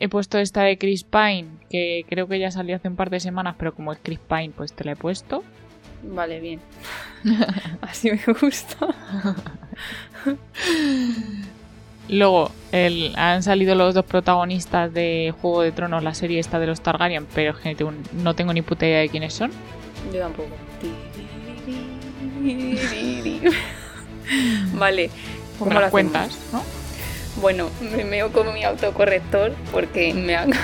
he puesto esta de Chris Pine, que creo que ya salió hace un par de semanas, pero como es Chris Pine, pues te la he puesto. Vale, bien. Así me gusta. Luego el, han salido los dos protagonistas de Juego de Tronos, la serie esta de los Targaryen, pero que no tengo ni puta idea de quiénes son. Yo tampoco. vale. ¿Cómo las cuentas, ¿no? Bueno, me meo como mi autocorrector porque me ha...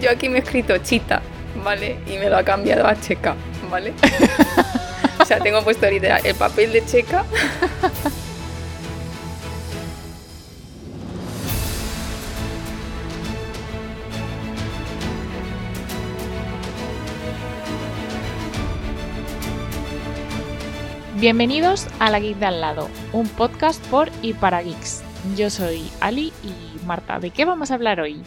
Yo aquí me he escrito chita, ¿vale? Y me lo ha cambiado a checa, ¿vale? o sea, tengo puesto ahorita el papel de checa Bienvenidos a La Geek de al lado, un podcast por y para geeks. Yo soy Ali y Marta, ¿de qué vamos a hablar hoy?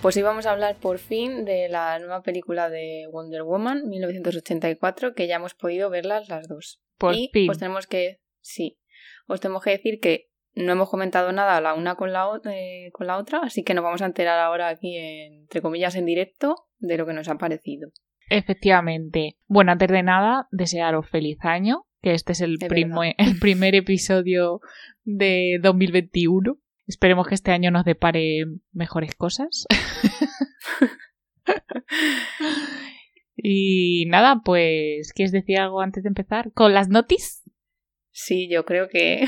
Pues hoy vamos a hablar por fin de la nueva película de Wonder Woman 1984, que ya hemos podido verlas las dos. Por y fin. Os tenemos que, sí, os tenemos que decir que no hemos comentado nada la una con la, eh, con la otra, así que nos vamos a enterar ahora aquí, entre comillas, en directo de lo que nos ha parecido. Efectivamente. Bueno, antes de nada, desearos feliz año, que este es el, el primer episodio de 2021. Esperemos que este año nos depare mejores cosas. y nada, pues, ¿quieres decir algo antes de empezar? ¿Con las notis? Sí, yo creo que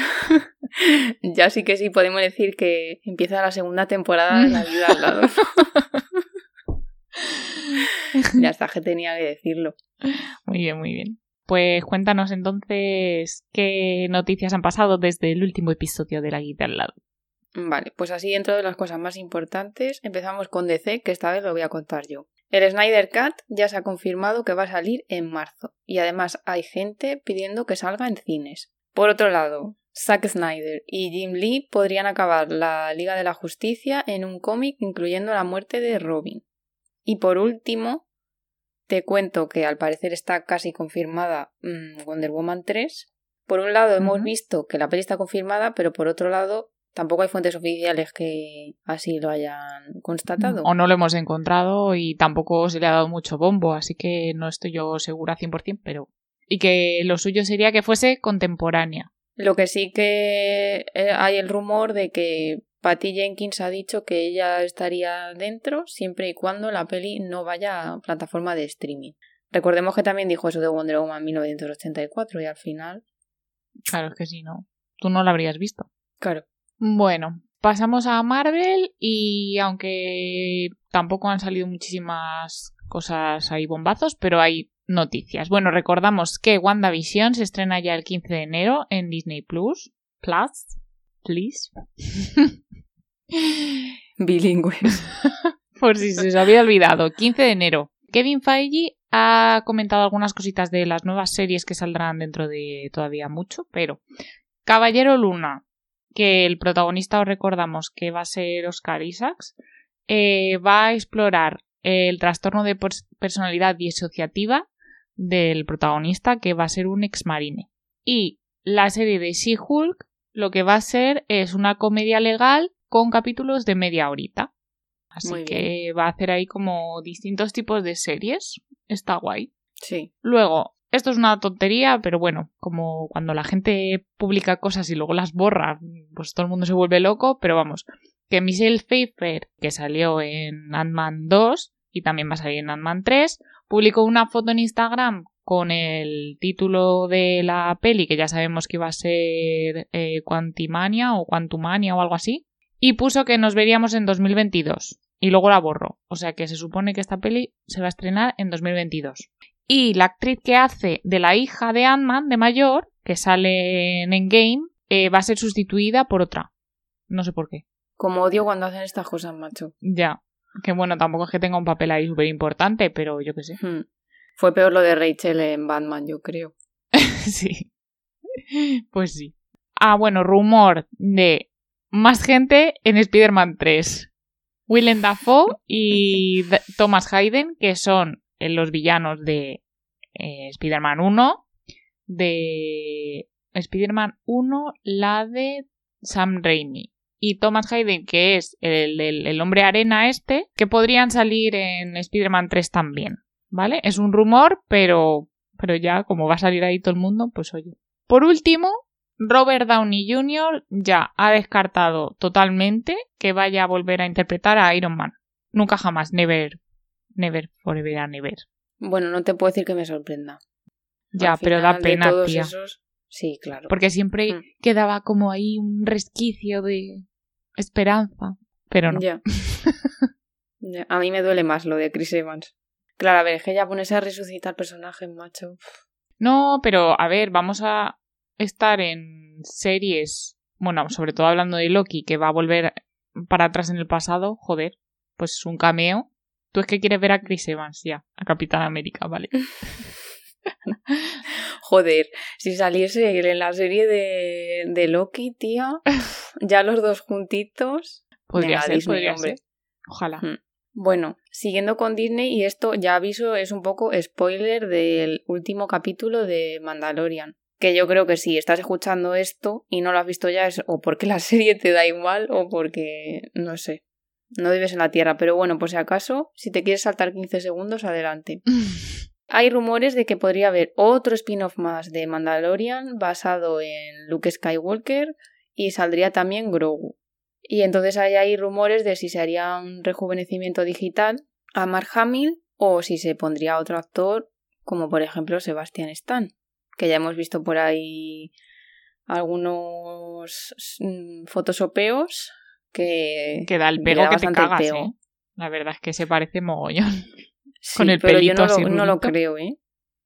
ya sí que sí podemos decir que empieza la segunda temporada de La vida al lado. ya está, que tenía que decirlo. Muy bien, muy bien. Pues cuéntanos entonces qué noticias han pasado desde el último episodio de La Guita al lado. Vale, pues así dentro de las cosas más importantes empezamos con DC, que esta vez lo voy a contar yo. El Snyder Cut ya se ha confirmado que va a salir en marzo y además hay gente pidiendo que salga en cines. Por otro lado, Zack Snyder y Jim Lee podrían acabar la Liga de la Justicia en un cómic incluyendo la muerte de Robin. Y por último, te cuento que al parecer está casi confirmada mm, Wonder Woman 3. Por un lado hemos visto que la peli está confirmada, pero por otro lado tampoco hay fuentes oficiales que así lo hayan constatado. O no lo hemos encontrado y tampoco se le ha dado mucho bombo, así que no estoy yo segura 100%, pero... Y que lo suyo sería que fuese contemporánea. Lo que sí que eh, hay el rumor de que Patty Jenkins ha dicho que ella estaría dentro siempre y cuando la peli no vaya a plataforma de streaming. Recordemos que también dijo eso de Wonder Woman 1984 y al final. Claro, es que sí, ¿no? Tú no la habrías visto. Claro. Bueno, pasamos a Marvel y aunque tampoco han salido muchísimas cosas ahí bombazos, pero hay noticias. Bueno, recordamos que WandaVision se estrena ya el 15 de enero en Disney Plus. Plus. Please. Bilingües. Por si se os había olvidado. 15 de enero. Kevin Feige ha comentado algunas cositas de las nuevas series que saldrán dentro de todavía mucho, pero Caballero Luna, que el protagonista os recordamos que va a ser Oscar Isaacs, eh, va a explorar el trastorno de personalidad disociativa del protagonista, que va a ser un ex marine. Y la serie de She-Hulk lo que va a ser es una comedia legal con capítulos de media horita. Así que va a hacer ahí como distintos tipos de series. Está guay. Sí. Luego, esto es una tontería, pero bueno, como cuando la gente publica cosas y luego las borra, pues todo el mundo se vuelve loco, pero vamos, que Michelle Pfeiffer, que salió en Ant-Man 2 y también va a salir en Ant-Man 3, publicó una foto en Instagram con el título de la peli, que ya sabemos que iba a ser eh, Quantimania o Quantumania o algo así, y puso que nos veríamos en 2022. Y luego la borró. O sea que se supone que esta peli se va a estrenar en 2022. Y la actriz que hace de la hija de Ant-Man, de mayor, que sale en Endgame, eh, va a ser sustituida por otra. No sé por qué. Como odio cuando hacen estas cosas, macho. Ya. Que bueno, tampoco es que tenga un papel ahí súper importante, pero yo qué sé. Hmm. Fue peor lo de Rachel en Batman, yo creo. sí. Pues sí. Ah, bueno, rumor de más gente en Spider-Man 3. Willem Dafoe y Thomas Hayden, que son eh, los villanos de eh, Spider-Man 1, de Spider-Man 1, la de Sam Raimi, y Thomas Hayden, que es el, el, el hombre arena este, que podrían salir en Spider-Man 3 también, ¿vale? Es un rumor, pero, pero ya como va a salir ahí todo el mundo, pues oye. Por último, Robert Downey Jr. ya ha descartado totalmente que vaya a volver a interpretar a Iron Man. Nunca jamás, never, never, forever and never. Bueno, no te puedo decir que me sorprenda. Ya, Al pero da pena, tía. esos- Sí, claro. Porque siempre Mm. quedaba como ahí un resquicio de esperanza. Pero no. Ya. Ya, A mí me duele más lo de Chris Evans. Claro, a ver, es que ya pones a resucitar personajes, macho. No, pero a ver, vamos a estar en series. Bueno, sobre todo hablando de Loki, que va a volver para atrás en el pasado. Joder, pues es un cameo. Tú es que quieres ver a Chris Evans ya, a Capitán América, ¿vale? Joder, si saliese en la serie de, de Loki, tía, ya los dos juntitos. Podría ser, Disney, podría hombre. ser. Ojalá. Mm. Bueno, siguiendo con Disney, y esto ya aviso, es un poco spoiler del último capítulo de Mandalorian. Que yo creo que si estás escuchando esto y no lo has visto ya es o porque la serie te da igual o porque, no sé, no vives en la Tierra. Pero bueno, por si acaso, si te quieres saltar 15 segundos, adelante. Hay rumores de que podría haber otro spin-off más de Mandalorian basado en Luke Skywalker y saldría también Grogu. Y entonces ahí hay rumores de si se haría un rejuvenecimiento digital a Mark Hamill o si se pondría otro actor como por ejemplo Sebastian Stan, que ya hemos visto por ahí algunos mm, fotosopeos que, que da el pego da que te cagas, pego. ¿eh? La verdad es que se parece mogollón. Sí, con el pero yo pelito no lo, así no lo creo, ¿eh?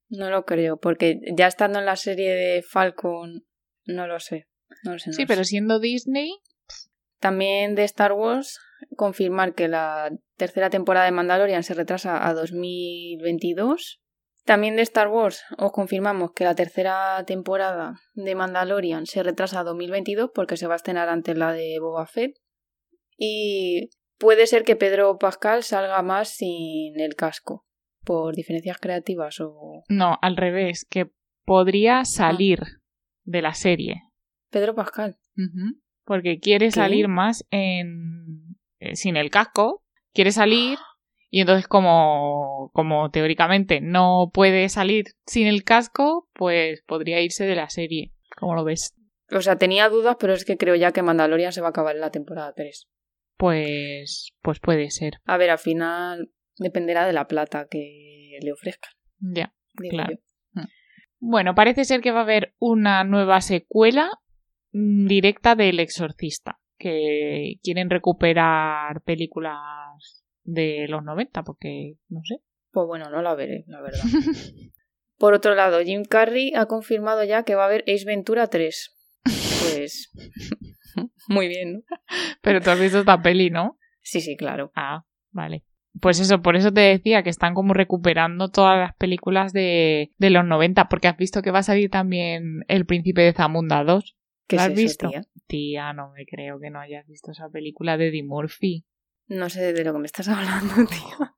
No lo creo, porque ya estando en la serie de Falcon, no lo sé. No lo sé, no Sí, lo pero sé. siendo Disney, También de Star Wars, confirmar que la tercera temporada de Mandalorian se retrasa a 2022. También de Star Wars, os confirmamos que la tercera temporada de Mandalorian se retrasa a 2022 porque se va a estrenar antes la de Boba Fett. Y puede ser que Pedro Pascal salga más sin el casco, por diferencias creativas o... no, al revés, que podría salir de la serie. Pedro Pascal. Porque quiere salir más en eh, sin el casco, quiere salir y entonces como como teóricamente no puede salir sin el casco, pues podría irse de la serie. ¿Cómo lo ves? O sea, tenía dudas, pero es que creo ya que Mandalorian se va a acabar en la temporada 3. Pues pues puede ser. A ver, al final dependerá de la plata que le ofrezcan. Ya. Claro. yo. Bueno, parece ser que va a haber una nueva secuela mm, directa del Exorcista, que quieren recuperar películas de los 90, porque no sé. Pues bueno, no la veré, la verdad. Por otro lado, Jim Carrey ha confirmado ya que va a haber Ace Ventura 3. Pues. Muy bien, ¿no? Pero tú has visto esta peli, ¿no? Sí, sí, claro. Ah, vale. Pues eso, por eso te decía que están como recuperando todas las películas de, de los 90, porque has visto que va a salir también El Príncipe de Zamunda 2. ¿Qué ¿Lo es has eso, visto? tía? Tía, no me creo que no hayas visto esa película de Eddie Murphy. No sé de lo que me estás hablando, tío.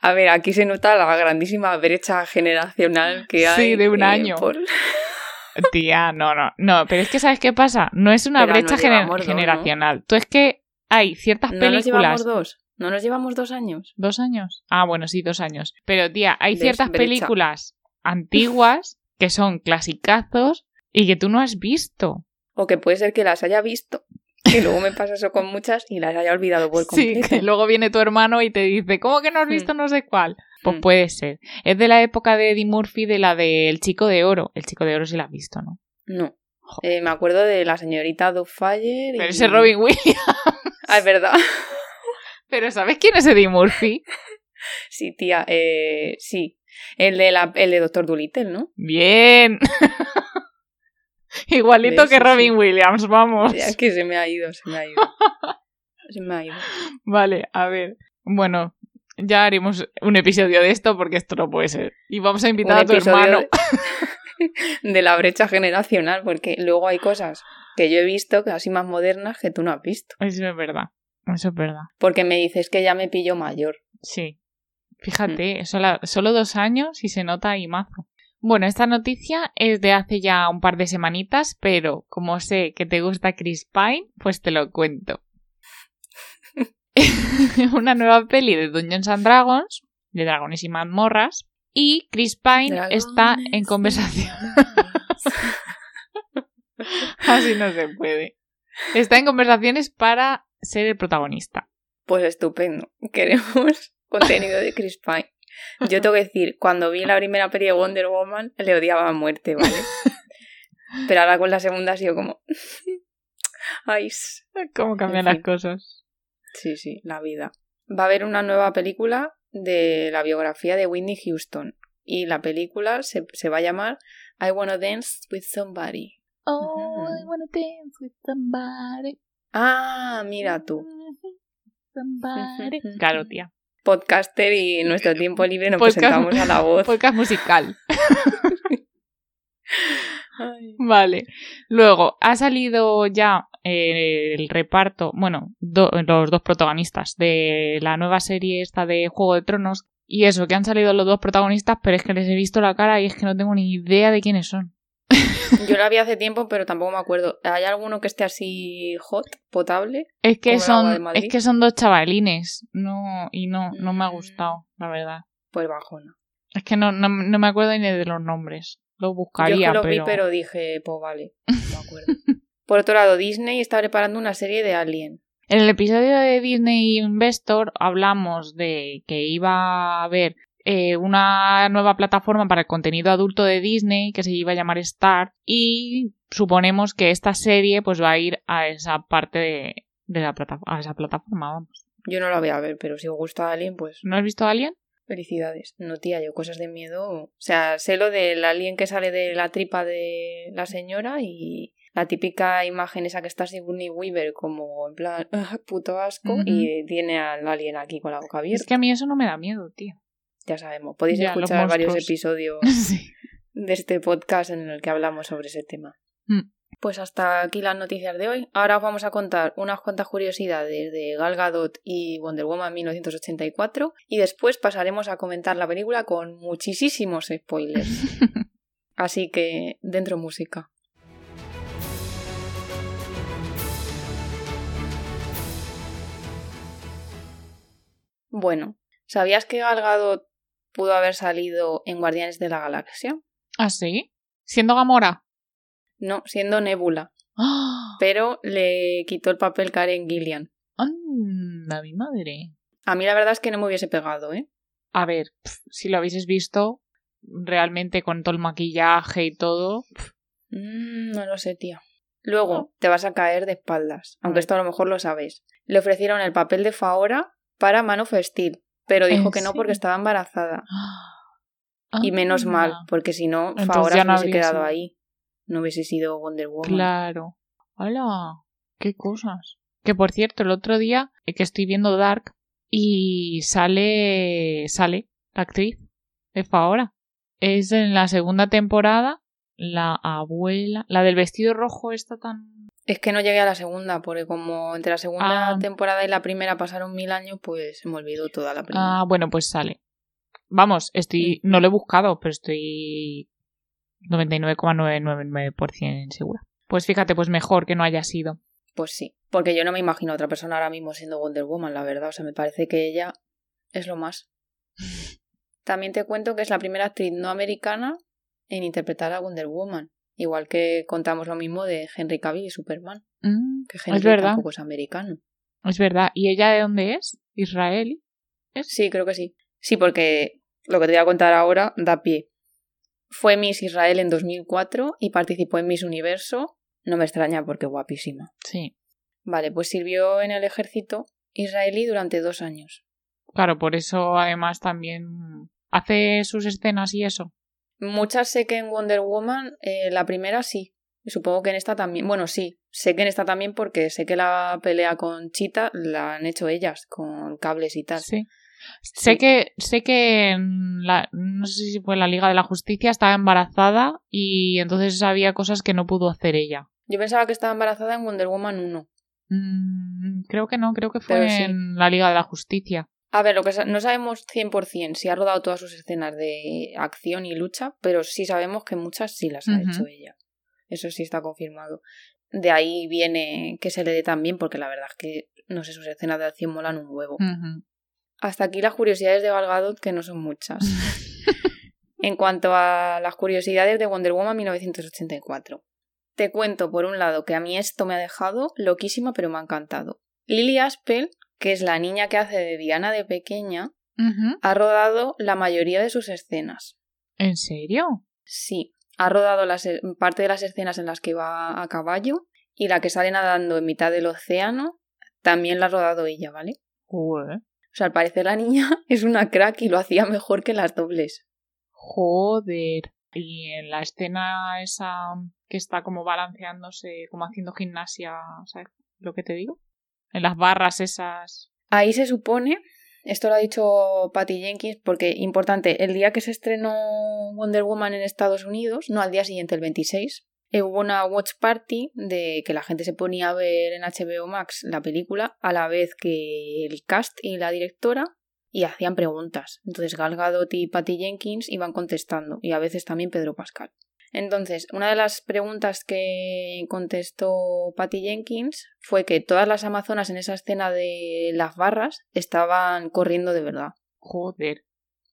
A ver, aquí se nota la grandísima brecha generacional que hay. Sí, de un eh, año. por- Tía, no, no, no, pero es que ¿sabes qué pasa? No es una Pero brecha generacional. Tú es que hay ciertas ¿No nos llevamos películas... dos? ¿No nos llevamos dos años? ¿Dos años? Ah, bueno, sí, dos años. Pero, tía, hay ciertas brecha. películas antiguas que son clasicazos y que tú no has visto. O que puede ser que las haya visto. Que luego me pasa eso con muchas y las haya olvidado por Sí, completo. que luego viene tu hermano y te dice, ¿cómo que no has visto no sé cuál? Pues Hmm. puede ser. Es de la época de Eddie Murphy, de la del Chico de Oro. El Chico de Oro sí la has visto, ¿no? No. Eh, me acuerdo de la señorita Doubtfire. Pero y... ese Robin Williams. Ah, es verdad. Pero ¿sabes quién es Eddie Murphy? Sí, tía. Eh, sí. El de, la, el de Doctor Dolittle, ¿no? Bien. Igualito que Robin sí. Williams, vamos. Ya, Es que se me ha ido, se me ha ido. Se me ha ido. Vale, a ver. Bueno, ya haremos un episodio de esto porque esto no puede ser. Y vamos a invitar Un a tu hermano. de- de la brecha generacional, porque luego hay cosas que yo he visto, que así más modernas, que tú no has visto. Eso es verdad. Eso es verdad. Porque me dices que ya me pillo mayor. Sí. Fíjate, solo, solo dos años y se nota ahí mazo. Bueno, esta noticia es de hace ya un par de semanitas, pero como sé que te gusta Chris Pine, pues te lo cuento. Una nueva peli de Dungeons and Dragons, de dragones y mazmorras, y Chris Pine está en conversación. Así no se puede. Está en conversaciones para ser el protagonista. Pues estupendo. Queremos contenido de Chris Pine. Yo tengo que decir, cuando vi la primera peli de Wonder Woman, le odiaba a muerte, ¿vale? Pero ahora con la segunda ha sido como. Ay, ¿Cómo cambian las cosas? Sí, sí, la vida. Va a haber una nueva película de la biografía de Whitney Houston. Y la película se, se va a llamar I Wanna Dance with Somebody. Oh, I wanna dance with somebody. Ah, mira tú. Somebody. Claro, tía podcaster y en nuestro tiempo libre nos presentamos a la voz. Podcast musical. Vale. Luego, ha salido ya eh, el reparto, bueno, los dos protagonistas de la nueva serie esta de Juego de Tronos. Y eso, que han salido los dos protagonistas, pero es que les he visto la cara y es que no tengo ni idea de quiénes son. Yo la vi hace tiempo, pero tampoco me acuerdo. ¿Hay alguno que esté así hot, potable? Es que son, es que son dos chavalines, no, y no, no me ha mm. gustado, la verdad. Pues bajona. Es que no, no, me acuerdo ni de los nombres. Lo buscaría. Yo lo vi, pero dije, pues vale, no me acuerdo. Por otro lado, Disney está preparando una serie de Alien. En el episodio de Disney Investor hablamos de que iba a haber eh, una nueva plataforma para el contenido adulto de Disney que se iba a llamar Star y suponemos que esta serie pues va a ir a esa parte de, la plataforma, a esa plataforma, vamos. Yo no la voy a ver, pero si os gusta Alien, pues... ¿No has visto Alien? Felicidades. No, tía, yo cosas de miedo... O sea, sé lo del alien que sale de la tripa de la señora y la típica imagen esa que está Sigourney Weaver como en plan puto asco y tiene al alien aquí con la boca abierta. Es que a mí eso no me da miedo, tío ya sabemos. Podéis escuchar varios episodios de este podcast en el que hablamos sobre ese tema. Mm. Pues hasta aquí las noticias de hoy. Ahora os vamos a contar unas cuantas curiosidades de Gal Gadot y Wonder Woman 1984 y después pasaremos a comentar la película con muchísimos spoilers. Así que dentro música. Bueno, ¿sabías que Gal Gadot pudo haber salido en Guardianes de la Galaxia. ¿Ah, sí? ¿Siendo Gamora? No, siendo Nebula. ¡Ah! Pero le quitó el papel Karen Gillian. ¡Anda, mi madre! A mí la verdad es que no me hubiese pegado, ¿eh? A ver, si lo habéis visto, realmente con todo el maquillaje y todo. Mm, no lo sé, tía. Luego te vas a caer de espaldas, aunque esto a lo mejor lo sabes. Le ofrecieron el papel de Faora para Man of Steel, pero dijo que no porque estaba embarazada. y menos mal, porque si no, ahora no hubiese quedado ahí. No hubiese sido Wonder Woman. Claro. ¡Hola! ¡Qué cosas! Que por cierto, el otro día que estoy viendo Dark y sale. sale la actriz de Faora. Es en la segunda temporada la abuela. La del vestido rojo está tan es que no llegué a la segunda, porque como entre la segunda ah. temporada y la primera pasaron mil años, pues se me olvidó toda la primera. Ah, bueno, pues sale. Vamos, estoy, no lo he buscado, pero estoy 99,999% segura. Pues fíjate, pues mejor que no haya sido. Pues sí, porque yo no me imagino a otra persona ahora mismo siendo Wonder Woman, la verdad. O sea, me parece que ella es lo más. También te cuento que es la primera actriz no americana en interpretar a Wonder Woman. Igual que contamos lo mismo de Henry Cavill y Superman. Mm, que Henry es verdad. tampoco es americano. Es verdad. ¿Y ella de dónde es? ¿Israel? Sí, creo que sí. Sí, porque lo que te voy a contar ahora da pie. Fue Miss Israel en 2004 y participó en Miss Universo. No me extraña porque guapísima. Sí. Vale, pues sirvió en el ejército israelí durante dos años. Claro, por eso además también hace sus escenas y eso. Muchas sé que en Wonder Woman, eh, la primera sí. Supongo que en esta también. Bueno, sí, sé que en esta también porque sé que la pelea con Chita la han hecho ellas, con cables y tal. Sí. Sé que, sé que en la, no sé si fue en la Liga de la Justicia estaba embarazada y entonces había cosas que no pudo hacer ella. Yo pensaba que estaba embarazada en Wonder Woman 1. Mm, creo que no, creo que fue en la Liga de la Justicia. A ver, lo que no sabemos 100% si ha rodado todas sus escenas de acción y lucha, pero sí sabemos que muchas sí las ha hecho ella. Eso sí está confirmado. De ahí viene que se le dé tan bien, porque la verdad es que, no sé, sus escenas de acción molan un huevo. Hasta aquí las curiosidades de Gal Gadot, que no son muchas. en cuanto a las curiosidades de Wonder Woman 1984. Te cuento, por un lado, que a mí esto me ha dejado loquísima, pero me ha encantado. Lily Aspel, que es la niña que hace de Diana de pequeña, ha rodado la mayoría de sus escenas. ¿En serio? Sí, ha rodado las, e- parte de las escenas en las que va a caballo y la que sale nadando en mitad del océano también la ha rodado ella, ¿vale? O sea, al parecer la niña es una crack y lo hacía mejor que las dobles. Joder. Y en la escena esa que está como balanceándose, como haciendo gimnasia, ¿sabes lo que te digo? En las barras esas. Ahí se supone, esto lo ha dicho Patty Jenkins, porque importante, el día que se estrenó Wonder Woman en Estados Unidos, no al día siguiente, el 26, eh, hubo una watch party de que la gente se ponía a ver en HBO Max la película a la vez que el cast y la directora y hacían preguntas. Entonces Gal Gadot y Patty Jenkins iban contestando y a veces también Pedro Pascal. Entonces, una de las preguntas que contestó Patty Jenkins fue que todas las amazonas en esa escena de las barras estaban corriendo de verdad. Joder.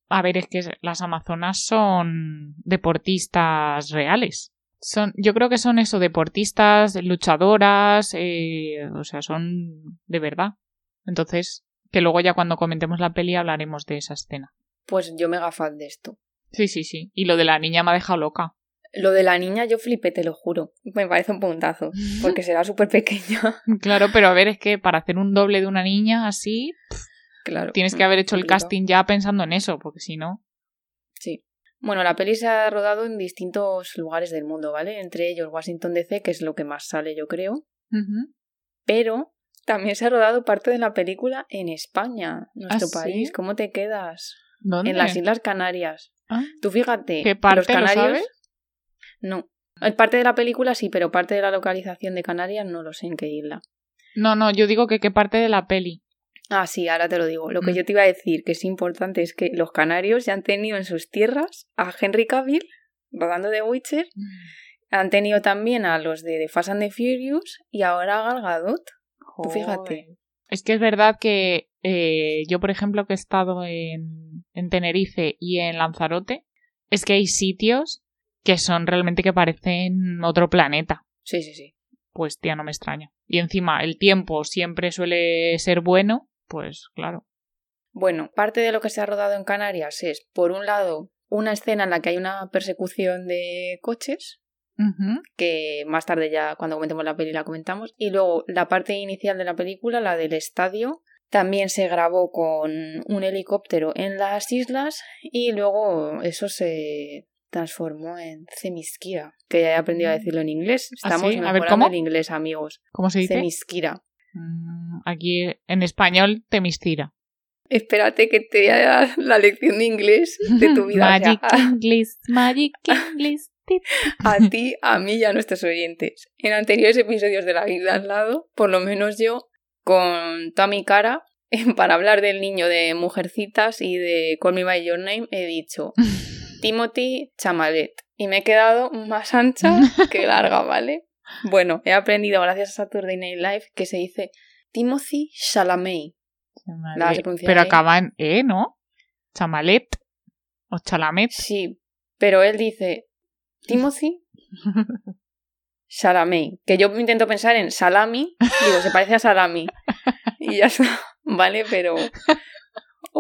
A ver, es que las amazonas son deportistas reales. Son, yo creo que son eso, deportistas, luchadoras, eh, o sea, son de verdad. Entonces, que luego ya cuando comentemos la peli hablaremos de esa escena. Pues yo mega fan de esto. Sí, sí, sí. Y lo de la niña me ha dejado loca. Lo de la niña yo flipé, te lo juro. Me parece un puntazo, porque será súper pequeña. Claro, pero a ver, es que para hacer un doble de una niña así, claro. tienes que haber hecho el casting ya pensando en eso, porque si no. Sí. Bueno, la peli se ha rodado en distintos lugares del mundo, ¿vale? Entre ellos Washington DC, que es lo que más sale, yo creo. Pero también se ha rodado parte de la película en España, nuestro ¿Ah, sí? país. ¿Cómo te quedas? ¿Dónde? En las Islas Canarias. Ah. Tú fíjate. ¿Qué parte los lo canarios. sabes? No. Eh, Parte de la película sí, pero parte de la localización de Canarias no lo sé en qué isla. No, no, yo digo que qué parte de la peli. Ah, sí, ahora te lo digo. Lo que Mm. yo te iba a decir, que es importante, es que los canarios ya han tenido en sus tierras a Henry Cavill, rodando de Witcher, han tenido también a los de The Fast and the Furious y ahora a Gal Gadot. Fíjate. Es que es verdad que eh, yo, por ejemplo, que he estado en, en Tenerife y en Lanzarote, es que hay sitios que son realmente que parecen otro planeta. Sí, sí, sí. Pues tía, no me extraña. Y encima el tiempo siempre suele ser bueno, pues claro. Bueno, parte de lo que se ha rodado en Canarias es, por un lado, una escena en la que hay una persecución de coches, que más tarde ya cuando comentemos la peli la comentamos, y luego la parte inicial de la película, la del estadio, también se grabó con un helicóptero en las islas y luego eso se transformó en Cemiskira, que ya he aprendido a decirlo en inglés. ¿Ah, Estamos sí? A ver, mejorando ¿cómo? el inglés, amigos. ¿Cómo se dice? Cemiskira. Mm, Aquí en español, Temistira. Espérate que te voy a dar la lección de inglés de tu vida. Magic English, Magic English. a ti, a mí y a nuestros oyentes. En anteriores episodios de La Vida al lado, por lo menos yo, con toda mi cara, para hablar del niño de Mujercitas y de Call Me By Your Name, he dicho Timothy Chamalet. Y me he quedado más ancha que larga, ¿vale? Bueno, he aprendido gracias a Saturday Night Live que se dice Timothy Chalamet. Pronunciar Pero ahí. acaba en E, ¿no? Chamalet o Chalamet. Sí, pero él dice Timothy Chalamet. Que yo intento pensar en salami, digo, se parece a salami. Y ya está, ¿vale? Pero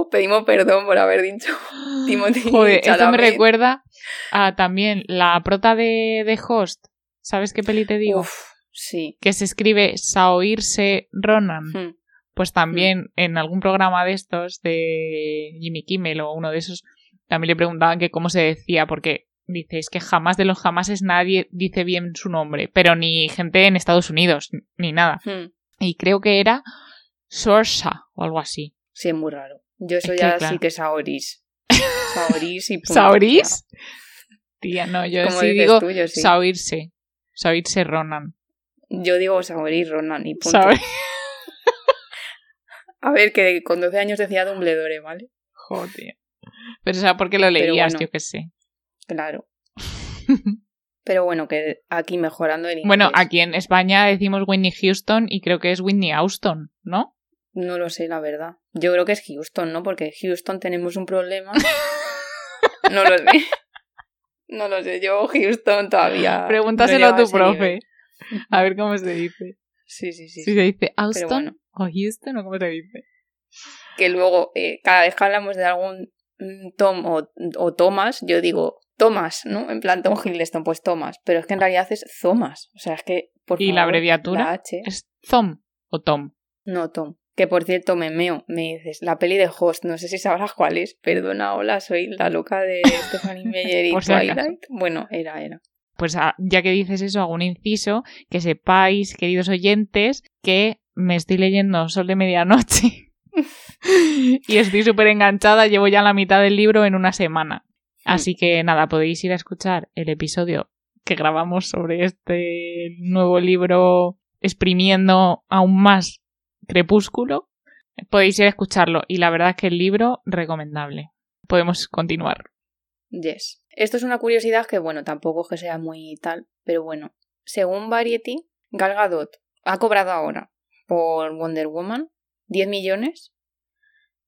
os pedimos perdón por haber dicho Timothy Joder, esto me recuerda a también la prota de, de Host. ¿Sabes qué peli te digo? Uf, sí. Que se escribe Saoirse Ronan. Hmm. Pues también en algún programa de estos de Jimmy Kimmel o uno de esos, también le preguntaban que cómo se decía, porque dice, es que jamás de los jamases nadie dice bien su nombre, pero ni gente en Estados Unidos, ni nada. Hmm. Y creo que era Sorsa o algo así. Sí, es muy raro. Yo eso Es ya que, claro. sí que Saoris. Saoris y punto. ¿Saoris? Tía, no, yo Como sí digo tú, yo sí. Saoirse. Saoirse Ronan. Yo digo Saoris Ronan y punto. A ver, que con 12 años decía Dumbledore, ¿vale? Joder. Pero o sea, ¿por qué lo leías? bueno. Yo qué sé. Claro. Pero bueno, que aquí mejorando el inglés. Bueno, aquí en España decimos Whitney Houston y creo que es Whitney Houston, ¿no? No lo sé, la verdad. Yo creo que es Houston, ¿no? Porque Houston tenemos un problema. no lo sé. No lo sé, yo Houston todavía. Pregúntaselo no a tu profe. nivel. A ver cómo se dice. Sí, sí, sí. Si se dice Austin bueno. o Houston o cómo se dice. Que luego, eh, cada vez que hablamos de algún mm, Tom o, o Thomas, yo digo Thomas, ¿no? En plan Tom Hiddleston, pues Thomas. Pero es que en realidad es Thomas. O sea, es que, por ¿Y favor, la abreviatura? la H. ¿Es Tom o Tom? No, Tom. Que por cierto, me meo, me dices, la peli de Host, no sé si sabrás cuál es. Perdona, hola, soy la loca de Stephanie Meyer y. Twilight. Bueno, era, era. Pues ah, ya que dices eso, hago un inciso, que sepáis, queridos oyentes, que me estoy leyendo Sol de Medianoche y estoy súper enganchada, llevo ya la mitad del libro en una semana. Así que nada, podéis ir a escuchar el episodio que grabamos sobre este nuevo libro exprimiendo aún más Crepúsculo. Podéis ir a escucharlo y la verdad es que el libro recomendable. Podemos continuar. Yes. Esto es una curiosidad que, bueno, tampoco es que sea muy tal, pero bueno. Según Variety, Gal Gadot ha cobrado ahora por Wonder Woman 10 millones,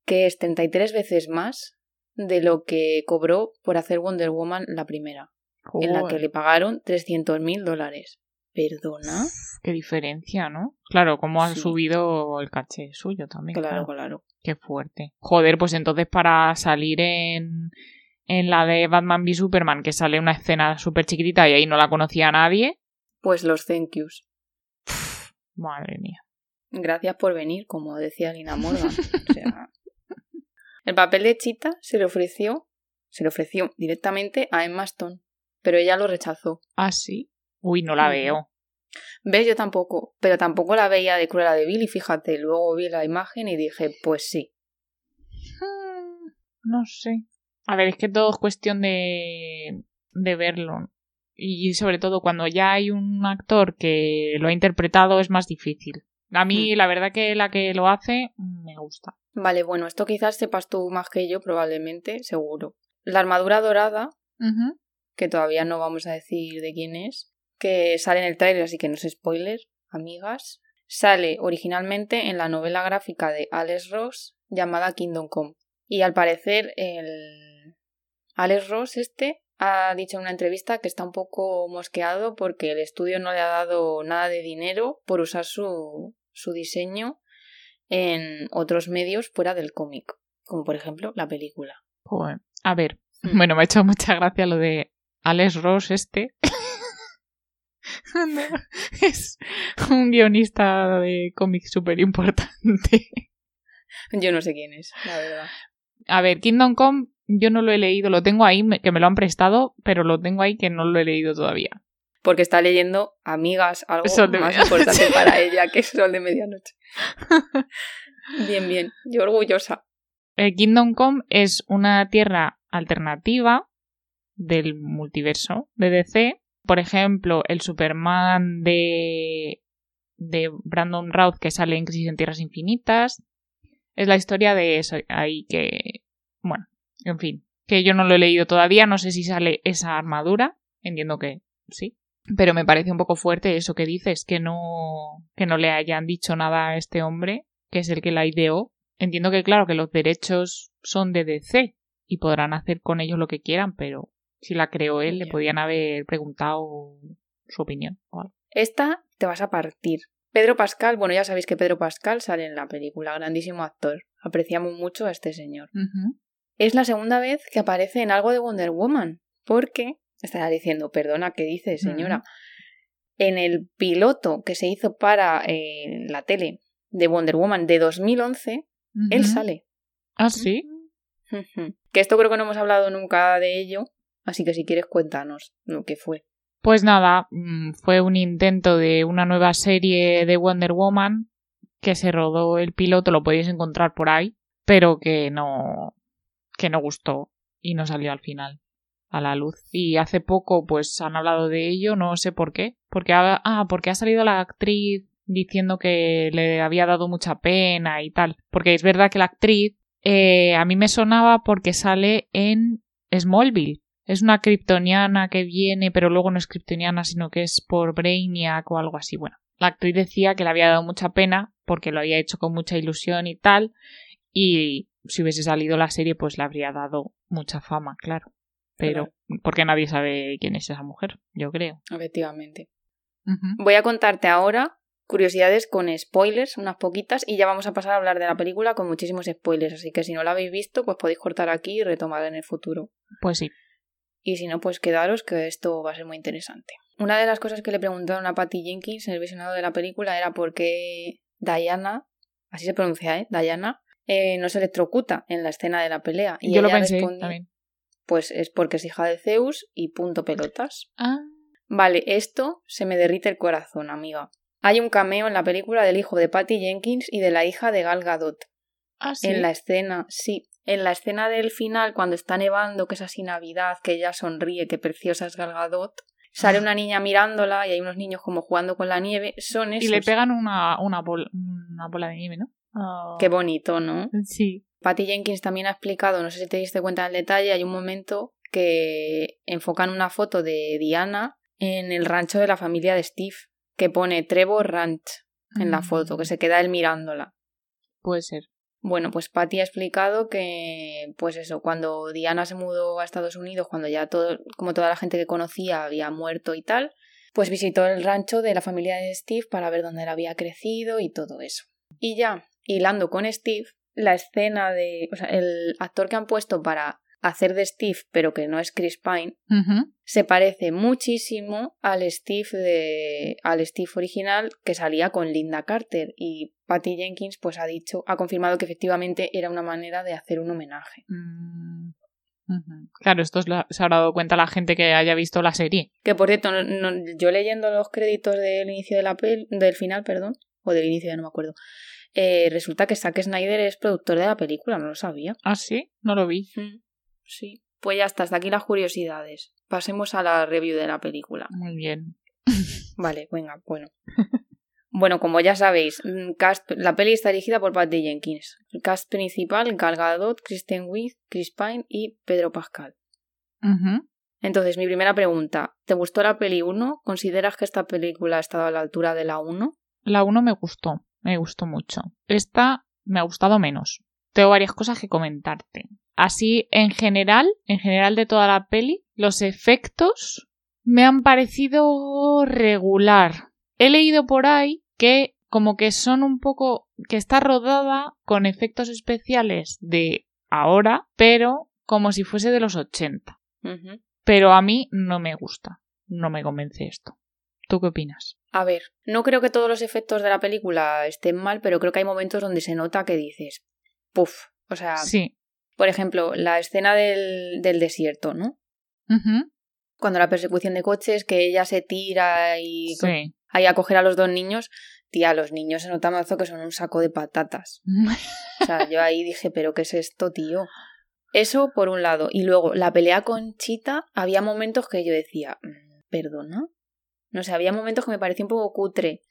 que es 33 veces más de lo que cobró por hacer Wonder Woman la primera, en la que le pagaron 300 mil dólares. ¿Perdona? Qué diferencia, ¿no? Claro, como ha Sí. subido el caché suyo también. Claro, claro. Qué fuerte. Joder, pues entonces para salir en, en la de Batman v Superman, que sale una escena súper chiquitita y ahí no la conocía nadie. Pues los thank yous. Madre mía. Gracias por venir, como decía Lina Morgan. O sea, el papel de Chita se le ofreció, se le ofreció directamente a Emma Stone, pero ella lo rechazó. ¿Ah, sí? Uy, no la veo. ¿Ves? Yo tampoco, pero tampoco la veía de Cruella de Vil y fíjate, luego vi la imagen y dije, pues sí. Hmm, No sé. A ver, es que todo es cuestión de, de verlo. Y sobre todo cuando ya hay un actor que lo ha interpretado es más difícil. A mí, la verdad que la que lo hace me gusta. Vale, bueno, esto quizás sepas tú más que yo, probablemente, seguro. La armadura dorada, que todavía no vamos a decir de quién es, que sale en el tráiler, así que no es spoiler, amigas, sale originalmente en la novela gráfica de Alex Ross llamada Kingdom Come. Y al parecer el Alex Ross este ha dicho en una entrevista que está un poco mosqueado porque el estudio no le ha dado nada de dinero por usar su, su diseño en otros medios fuera del cómic, como por ejemplo la película. Joder. A ver, Hmm. bueno, me ha hecho mucha gracia lo de Alex Ross este. No, es un guionista de cómics súper importante. Yo no sé quién es, la verdad. A ver, Kingdom Come yo no lo he leído, lo tengo ahí, que me lo han prestado, pero lo tengo ahí que no lo he leído todavía. Porque está leyendo Amigas, algo Sol de más medianoche. importante para ella que Sol de Medianoche. bien, bien. Yo orgullosa. Eh, Kingdom Come es una tierra alternativa del multiverso de DC. Por ejemplo, el Superman de, de Brandon Routh que sale en Crisis en Tierras Infinitas. Es la historia de eso ahí que... Bueno, en fin. Que yo no lo he leído todavía, no sé si sale esa armadura. Entiendo que sí. Pero me parece un poco fuerte eso que dices, que no, que no le hayan dicho nada a este hombre, que es el que la ideó. Entiendo que, claro, que los derechos son de DC y podrán hacer con ellos lo que quieran, pero si la creó él, le podían haber preguntado su opinión. o algo. Esta te vas a partir. Pedro Pascal, bueno, ya sabéis que Pedro Pascal sale en la película, grandísimo actor. Apreciamos mucho a este señor. Es la segunda vez que aparece en algo de Wonder Woman, porque estará diciendo, perdona, ¿qué dice, señora? En el piloto que se hizo para eh, la tele de Wonder Woman de 2011, él sale. Ah, sí. Que esto creo que no hemos hablado nunca de ello, así que si quieres cuéntanos lo que fue. Pues nada, mm, fue un intento de una nueva serie de Wonder Woman que se rodó el piloto, lo podéis encontrar por ahí, pero que no que no gustó y no salió al final a la luz. Y hace poco pues han hablado de ello, no sé por qué, porque ha, ah, porque ha salido la actriz diciendo que le había dado mucha pena y tal. Porque es verdad que la actriz eh, a mí me sonaba porque sale en Smallville. Es una kryptoniana que viene, pero luego no es kryptoniana, sino que es por Brainiac o algo así. Bueno, la actriz decía que le había dado mucha pena porque lo había hecho con mucha ilusión y tal. Y si hubiese salido la serie, pues le habría dado mucha fama, claro. Pero porque nadie sabe quién es esa mujer, yo creo. Efectivamente. Voy a contarte ahora curiosidades con spoilers, unas poquitas, y ya vamos a pasar a hablar de la película con muchísimos spoilers. Así que si no la habéis visto, pues podéis cortar aquí y retomar en el futuro. Pues sí. Y si no, pues quedaros que esto va a ser muy interesante. Una de las cosas que le preguntaron a Patty Jenkins en el visionado de la película era por qué Diana, así se pronuncia, ¿eh? Diana, eh, no se electrocuta en la escena de la pelea. Y Yo lo pensé también. Pues es porque es hija de Zeus y punto pelotas. Ah. Vale, esto se me derrite el corazón, amiga. Hay un cameo en la película del hijo de Patty Jenkins y de la hija de Gal Gadot. Ah, sí. En la escena, sí. En la escena del final, cuando está nevando, que es así Navidad, que ella sonríe, que preciosa es Gal Gadot, sale una niña mirándola y hay unos niños como jugando con la nieve. Son esos. Y le pegan una, una, una bola de nieve, ¿no? Ah. Qué bonito, ¿no? Sí. Patty Jenkins también ha explicado, no sé si te diste cuenta del detalle, hay un momento que enfocan una foto de Diana en el rancho de la familia de Steve, que pone Trevor Ranch en la foto, que mm. se queda él mirándola. Puede ser. Bueno, pues Patty ha explicado que, pues eso, cuando Diana se mudó a Estados Unidos, cuando ya todo, como toda la gente que conocía había muerto y tal, pues visitó el rancho de la familia de Steve para ver dónde él había crecido y todo eso. Y ya, hilando con Steve, la escena de. O sea, el actor que han puesto para hacer de Steve, pero que no es Chris Pine, se parece muchísimo al Steve de. al Steve original que salía con Linda Carter. Y Patty Jenkins, pues ha dicho, ha confirmado que efectivamente era una manera de hacer un homenaje. Mm, claro, esto se habrá dado cuenta la gente que haya visto la serie. Que por cierto, yo leyendo los créditos del inicio de la pel del final, perdón, o del inicio, ya no me acuerdo, eh, resulta que Zack Snyder es productor de la película, no lo sabía. ¿Ah, sí? No lo vi. Sí. Pues ya está, hasta aquí las curiosidades. Pasemos a la review de la película. Muy bien. Vale, venga, bueno. Bueno, como ya sabéis, mm, cast, la peli está dirigida por Patty Jenkins. El cast principal, Gal Gadot, Kristen Wiig, Chris Pine y Pedro Pascal. Entonces, mi primera pregunta, ¿te gustó la peli 1? ¿Consideras que esta película ha estado a la altura de la 1? La 1 me gustó me gustó mucho. Esta me ha gustado menos. Tengo varias cosas que comentarte. Así, en general, en general de toda la peli, los efectos me han parecido regular. He leído por ahí que como que son un poco que está rodada con efectos especiales de ahora, pero como si fuese de los 80. Pero a mí no me gusta, no me convence esto. ¿Tú qué opinas? A ver, no creo que todos los efectos de la película estén mal, pero creo que hay momentos donde se nota que dices, puff, o sea, sí. por ejemplo, la escena del, del desierto, ¿no? Cuando la persecución de coches, que ella se tira y ahí a coger a los dos niños, tía, los niños se nota mazo que son un saco de patatas. o sea, yo ahí dije, pero ¿qué es esto, tío? Eso por un lado. Y luego, la pelea con Chita, había momentos que yo decía, mm, ¿perdona? No sé, había momentos que me parecía un poco cutre.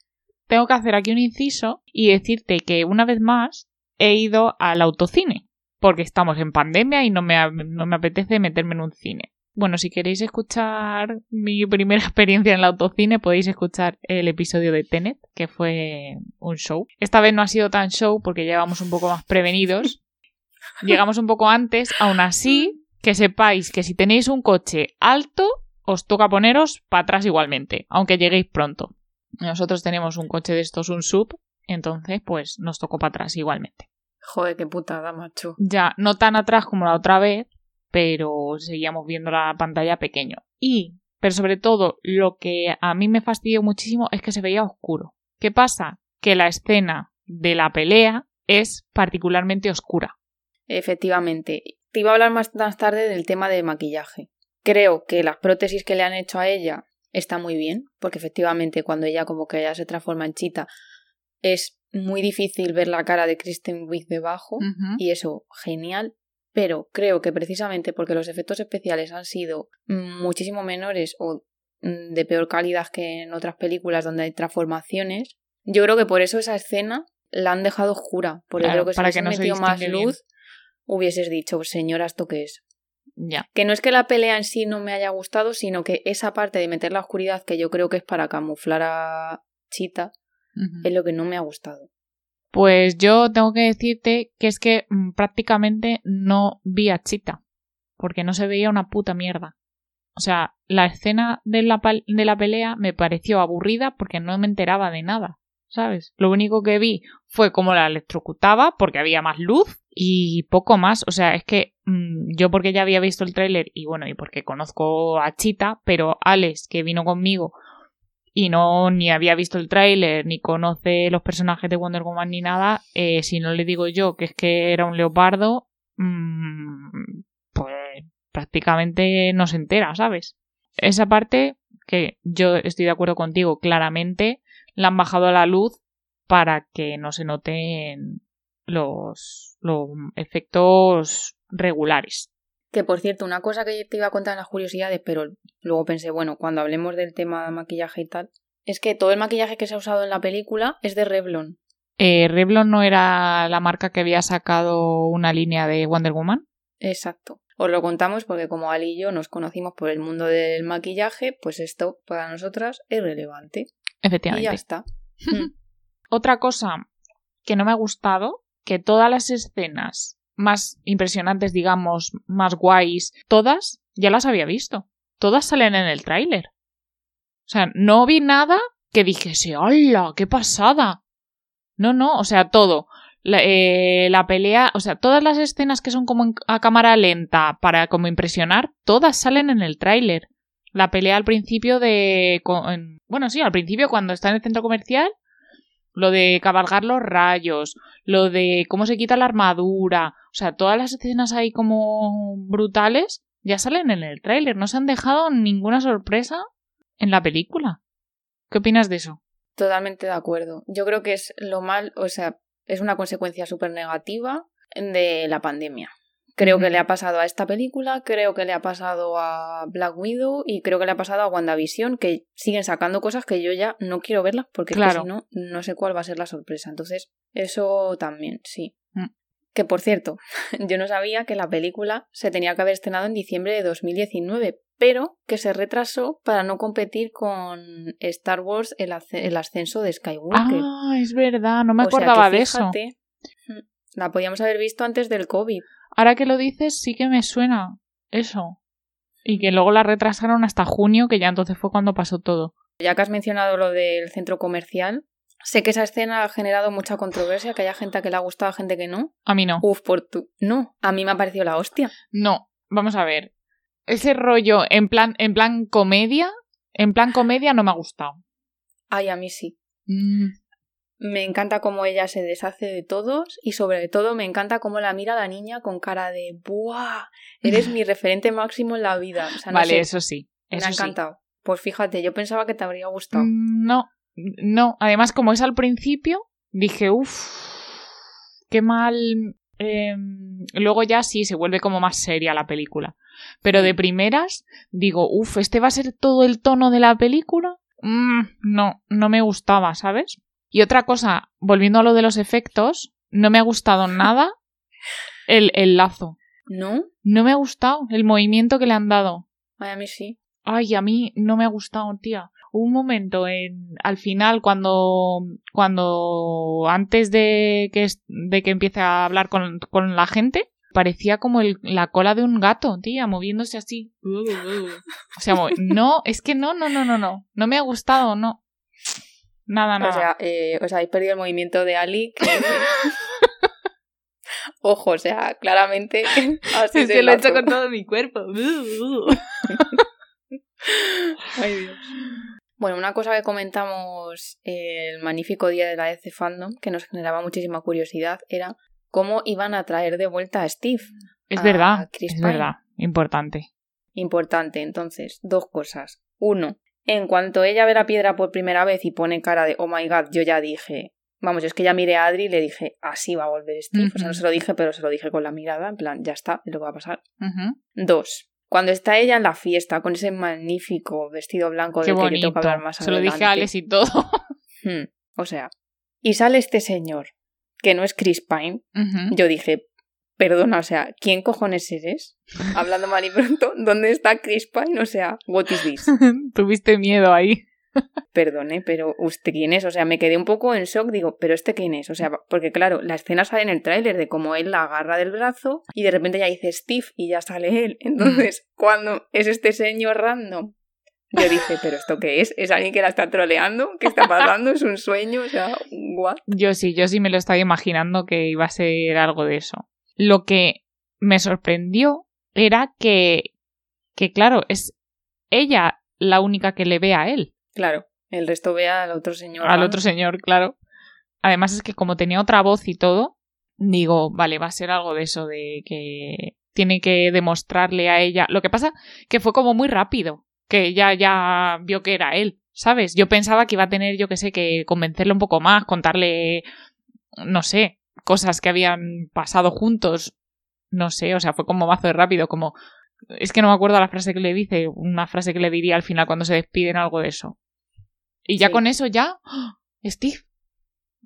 Tengo que hacer aquí un inciso y decirte que una vez más he ido al autocine, porque estamos en pandemia y no me, no me apetece meterme en un cine. Bueno, si queréis escuchar mi primera experiencia en el autocine, podéis escuchar el episodio de Tenet, que fue un show. Esta vez no ha sido tan show porque llegamos un poco más prevenidos. Llegamos un poco antes, aún así, que sepáis que si tenéis un coche alto, os toca poneros para atrás igualmente, aunque lleguéis pronto. Nosotros tenemos un coche de estos, un sub, entonces pues nos tocó para atrás igualmente. Joder, qué putada, macho. Ya, no tan atrás como la otra vez, pero seguíamos viendo la pantalla pequeño. Y, pero sobre todo, lo que a mí me fastidió muchísimo es que se veía oscuro. ¿Qué pasa? Que la escena de la pelea es particularmente oscura. Efectivamente. Te iba a hablar más, más tarde del tema de maquillaje. Creo que las prótesis que le han hecho a ella están muy bien, porque efectivamente cuando ella como que ella se transforma en chita es muy difícil ver la cara de Kristen Wiig debajo y eso genial, pero creo que precisamente porque los efectos especiales han sido muchísimo menores o mm, de peor calidad que en otras películas donde hay transformaciones, Yo creo que por eso esa escena la han dejado oscura. Porque Claro, creo que si no metido más distingue bien. luz, hubieses dicho, "Pues, señora, ¿esto qué es? Ya. Que no es que la pelea en sí no me haya gustado, sino que esa parte de meter la oscuridad, que yo creo que es para camuflar a Chita, Es lo que no me ha gustado. Pues yo tengo que decirte que es que mm, prácticamente no vi a Chita, porque no se veía una puta mierda. O sea, la escena de la, de la pelea me pareció aburrida porque no me enteraba de nada, ¿sabes? Lo único que vi fue cómo la electrocutaba porque había más luz y poco más. O sea, es que mm, yo porque ya había visto el tráiler y bueno, y porque conozco a Chita, pero Alex, que vino conmigo y no ni había visto el tráiler ni conoce los personajes de Wonder Woman ni nada, eh, si no le digo yo que es que era un leopardo, mm, pues prácticamente no se entera, ¿sabes? Esa parte que yo estoy de acuerdo contigo, claramente la han bajado a la luz para que no se noten los, los efectos regulares. Que por cierto, una cosa que te iba a contar en las curiosidades, pero luego pensé, bueno, cuando hablemos del tema de maquillaje y tal, es que todo el maquillaje que se ha usado en la película es de Revlon. Eh, Revlon no era la marca que había sacado una línea de Wonder Woman. Exacto. Os lo contamos porque como Ali y yo nos conocimos por el mundo del maquillaje, pues esto para nosotras es relevante. Y Efectivamente. ya está. Otra cosa que no me ha gustado, que todas las escenas más impresionantes, digamos, más guays, todas ya las había visto. Todas salen en el tráiler. O sea, no vi nada que dijese, ¡hola! ¡Qué pasada! No, no, o sea, todo. La, eh, la pelea, o sea, todas las escenas que son como a cámara lenta para como impresionar, todas salen en el tráiler. La pelea al principio de... co- en- bueno, sí, al principio cuando está en el centro comercial, lo de cabalgar los rayos, lo de cómo se quita la armadura, o sea, todas las escenas ahí como brutales ya salen en el tráiler, no se han dejado ninguna sorpresa en la película. ¿Qué opinas de eso? Totalmente de acuerdo. Yo creo que es lo mal, o sea, es una consecuencia súper negativa de la pandemia. Creo que le ha pasado a esta película, creo que le ha pasado a Black Widow y creo que le ha pasado a WandaVision, que siguen sacando cosas que yo ya no quiero verlas porque es que Claro. si no, no sé cuál va a ser la sorpresa. Entonces, eso también, sí. Mm. Que por cierto, yo no sabía que la película se tenía que haber estrenado en diciembre de 2019, pero que se retrasó para no competir con Star Wars el, asce- el ascenso de Skywalker. Ah, es verdad, no me O sea que acordaba de eso. mm, La podíamos haber visto antes del COVID. Ahora que lo dices, sí que me suena eso. Y que luego la retrasaron hasta junio, que ya entonces fue cuando pasó todo. Ya que has mencionado lo del centro comercial, sé que esa escena ha generado mucha controversia, que haya gente que le ha gustado, gente que no. A mí no. Uf, por tu... No, a mí me ha parecido la hostia. No, vamos a ver. Ese rollo en plan, en plan comedia, en plan comedia no me ha gustado. Ay, a mí sí. Mm, Me encanta cómo ella se deshace de todos y sobre todo me encanta cómo la mira la niña con cara de ¡Buah! Eres mi referente máximo en la vida. O sea, no vale, sé, eso sí. me Eso ha sí. encantado. Pues fíjate, yo pensaba que te habría gustado. Mm, No, no. Además, como es al principio, dije, uff, qué mal. eh, luego ya sí, se vuelve como más seria la película. Pero de primeras, digo, uff, ¿este va a ser todo el tono de la película? Mm, no, no me gustaba, ¿sabes? Y otra cosa, volviendo a lo de los efectos, no me ha gustado nada el, el lazo. ¿No? No me ha gustado el movimiento que le han dado. Ay, a mí sí. Ay, a mí no me ha gustado, tía. Hubo un momento en al final cuando cuando antes de que de que empiece a hablar con, con la gente parecía como el- la cola de un gato, tía, moviéndose así. O sea, no, es que no, no, no, no, no. No me ha gustado, no. Nada, nada. O sea, eh, os habéis perdido el movimiento de Ali. que- Ojo, o sea, claramente. así es que lo he hecho con todo mi cuerpo. Ay, Dios. Bueno, una cosa que comentamos el magnífico día de la DC Fandom, que nos generaba muchísima curiosidad, era cómo iban a traer de vuelta a Steve. Es a verdad, Chris es Pine. verdad, importante. Importante, entonces, dos cosas. Uno, en cuanto ella ve la piedra por primera vez y pone cara de oh my god, yo ya dije. Vamos, es que ya miré a Adri y le dije, así va a volver Steve. O sea, no se lo dije, pero se lo dije con la mirada, en plan, ya está, es lo que va a pasar. Dos, cuando está ella en la fiesta con ese magnífico vestido blanco Qué del que yo tengo que hablar más Se lo dije a adelante. Alex y todo. Hmm. O sea, y sale este señor, que no es Chris Pine. Yo dije, perdona, o sea, ¿quién cojones eres? Hablando mal y pronto, ¿dónde está Chris Pine? O sea, what is this? Tuviste miedo ahí. Perdone, pero ¿usted quién es? O sea, me quedé un poco en shock, digo, ¿pero este quién es? O sea, porque claro, la escena sale en el tráiler de cómo él la agarra del brazo y de repente ya dice Steve y ya sale él. Entonces, cuando es este señor random, yo dije, ¿pero esto qué es? ¿Es alguien que la está troleando? ¿Qué está pasando? ¿Es un sueño? O sea, ¿what? Yo sí, yo sí me lo estaba imaginando que iba a ser algo de eso. Lo que me sorprendió era que, que claro, es ella la única que le ve a él, Claro, el resto ve al otro señor. al otro señor, claro. Además es que como tenía otra voz y todo, digo, vale, va a ser algo de eso, de que tiene que demostrarle a ella. Lo que pasa que fue como muy rápido, que ella ya vio que era él, ¿sabes? Yo pensaba que iba a tener, yo que sé, que convencerle un poco más, contarle, no sé, cosas que habían pasado juntos. No sé, o sea, fue como mazo de rápido, como... Es que no me acuerdo la frase que le dice, una frase que le diría al final cuando se despiden, algo de eso. Y ya Sí. con eso ya... ¡ah! Steve.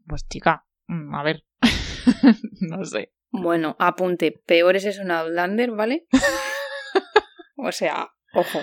Pues chica, mm, a ver. no sé. Bueno, apunte, peor es eso en Outlander, ¿vale? o sea, ojo.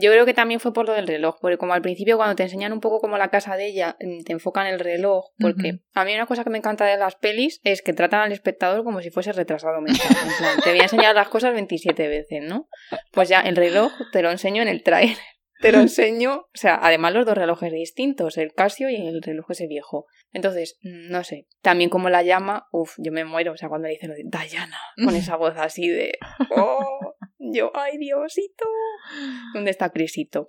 Yo creo que también fue por lo del reloj, porque como al principio cuando te enseñan un poco como la casa de ella, mm, te enfocan el reloj, porque Ujú. a mí una cosa que me encanta de las pelis es que tratan al espectador como si fuese retrasado mental. En plan, te voy a enseñar las cosas 27 veces, ¿no? Pues ya el reloj te lo enseño en el trailer. Te lo enseño, o sea, además los dos relojes distintos, el Casio y el reloj ese viejo. Entonces, mm, no sé. También como la llama, uff, yo me muero, o sea, cuando le dice lo de Diana, con esa voz así de, oh, yo, ay Diosito, ¿dónde está Crisito?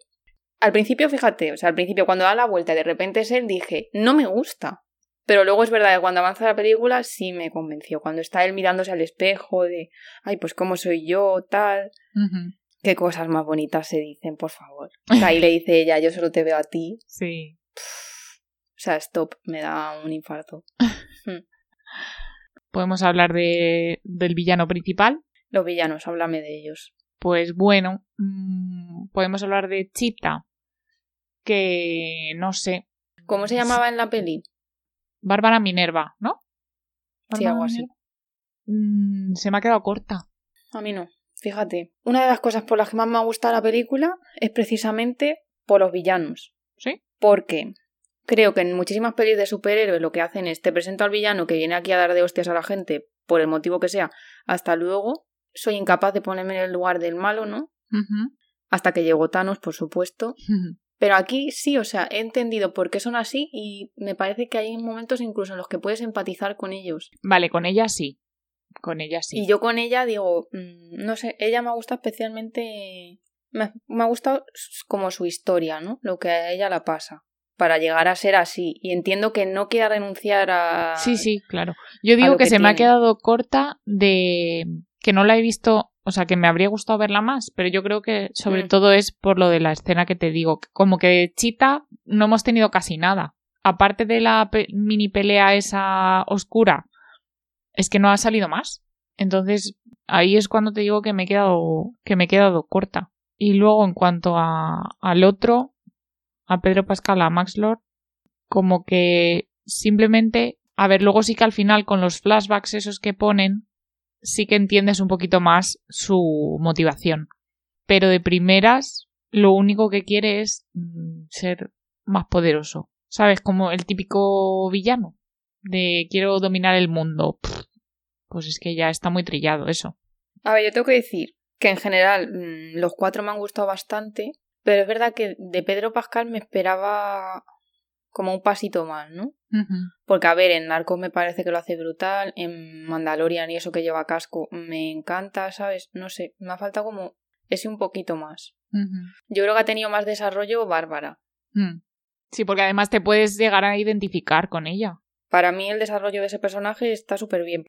Al principio, fíjate, o sea, al principio cuando da la vuelta y de repente es él, dije, no me gusta. Pero luego es verdad que cuando avanza la película sí me convenció. Cuando está él mirándose al espejo de, ay, pues cómo soy yo, tal. Qué cosas más bonitas se dicen, por favor. O sea, ahí le dice ella, yo solo te veo a ti. Sí. O sea, stop, me da un infarto. Podemos hablar de, del villano principal. Los villanos, háblame de ellos. Pues bueno, mm, podemos hablar de Chita. Que no sé. ¿Cómo se llamaba en la peli? Bárbara Minerva, ¿no? Sí, algo así. Mm, se me ha quedado corta. A mí no. Fíjate, una de las cosas por las que más me ha gustado la película es precisamente por los villanos. ¿Sí? Porque creo que en muchísimas pelis de superhéroes lo que hacen es te presento al villano que viene aquí a dar de hostias a la gente por el motivo que sea, hasta luego. Soy incapaz de ponerme en el lugar del malo, ¿no? Hasta que llegó Thanos, por supuesto. Pero aquí sí, o sea, he entendido por qué son así y me parece que hay momentos incluso en los que puedes empatizar con ellos. Vale, con ella sí. Con ella sí. Y yo con ella digo, mm, no sé, ella me gusta especialmente. Me, me ha gustado como su historia, ¿no? Lo que a ella la pasa. Para llegar a ser así. Y entiendo que no quiera renunciar a. Sí, sí, claro. Yo digo que, que se me ha quedado corta de que no la he visto, o sea, que me habría gustado verla más, pero yo creo que sobre Mm. todo es por lo de la escena que te digo, como que de Chita no hemos tenido casi nada. Aparte de la pe- mini pelea esa oscura, es que no ha salido más. Entonces, ahí es cuando te digo que me he quedado que me he quedado corta. Y luego en cuanto a al otro, a Pedro Pascal, a Max Lord, como que simplemente, a ver, luego sí que al final con los flashbacks esos que ponen, sí que entiendes un poquito más su motivación. Pero de primeras, lo único que quiere es mm, ser más poderoso. ¿Sabes? Como el típico villano de quiero dominar el mundo. Pues es que ya está muy trillado eso. A ver, yo tengo que decir que en general mm, los cuatro me han gustado bastante, pero es verdad que de Pedro Pascal me esperaba como un pasito más, ¿no? Porque, a ver, en Narcos me parece que lo hace brutal, en Mandalorian y eso que lleva casco me encanta, ¿sabes? No sé, me ha faltado como ese un poquito más. Yo creo que ha tenido más desarrollo Bárbara. Mm. Sí, porque además te puedes llegar a identificar con ella. Para mí el desarrollo de ese personaje está súper bien.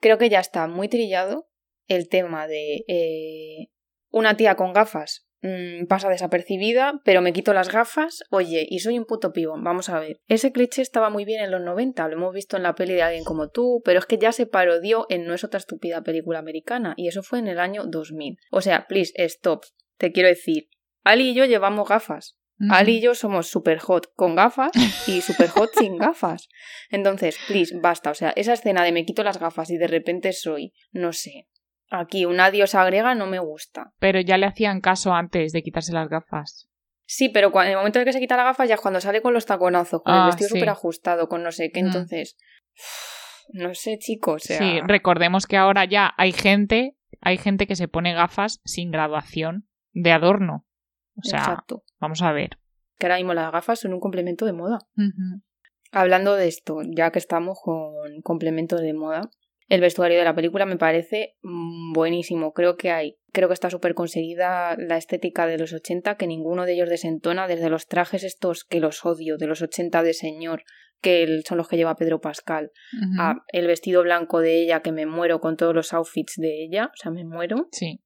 Creo que ya está muy trillado el tema de eh, una tía con gafas mm, pasa desapercibida, pero me quito las gafas, oye, y soy un puto pibón. Vamos a ver. Ese cliché estaba muy bien en los 90, lo hemos visto en la peli de alguien como tú, pero es que ya se parodió en No es otra estúpida película americana, y eso fue en el año 2000. O sea, please, stop. Te quiero decir, Ali y yo llevamos gafas. Ujú. Ali y yo somos super hot con gafas y super hot sin gafas. Entonces, please, basta. O sea, esa escena de me quito las gafas y de repente soy, no sé, aquí una diosa griega no me gusta. Pero ya le hacían caso antes de quitarse las gafas. Sí, pero en el momento en que se quita las gafas ya es cuando sale con los taconazos, con el Ah, vestido sí. súper ajustado, con no sé qué. Mm. Entonces, no sé, chicos. O sea, Sí, recordemos que ahora ya hay gente, hay gente que se pone gafas sin graduación de adorno. O sea, exacto. vamos a ver. Que ahora mismo las gafas son un complemento de moda. Hablando de esto, ya que estamos con complementos de moda, el vestuario de la película me parece mm, buenísimo. Creo que hay, creo que está súper conseguida la estética de los 80, que ninguno de ellos desentona, desde los trajes estos que los odio, de los 80 de señor, que son los que lleva Pedro Pascal, a el vestido blanco de ella, que me muero con todos los outfits de ella, o sea, me muero. Sí.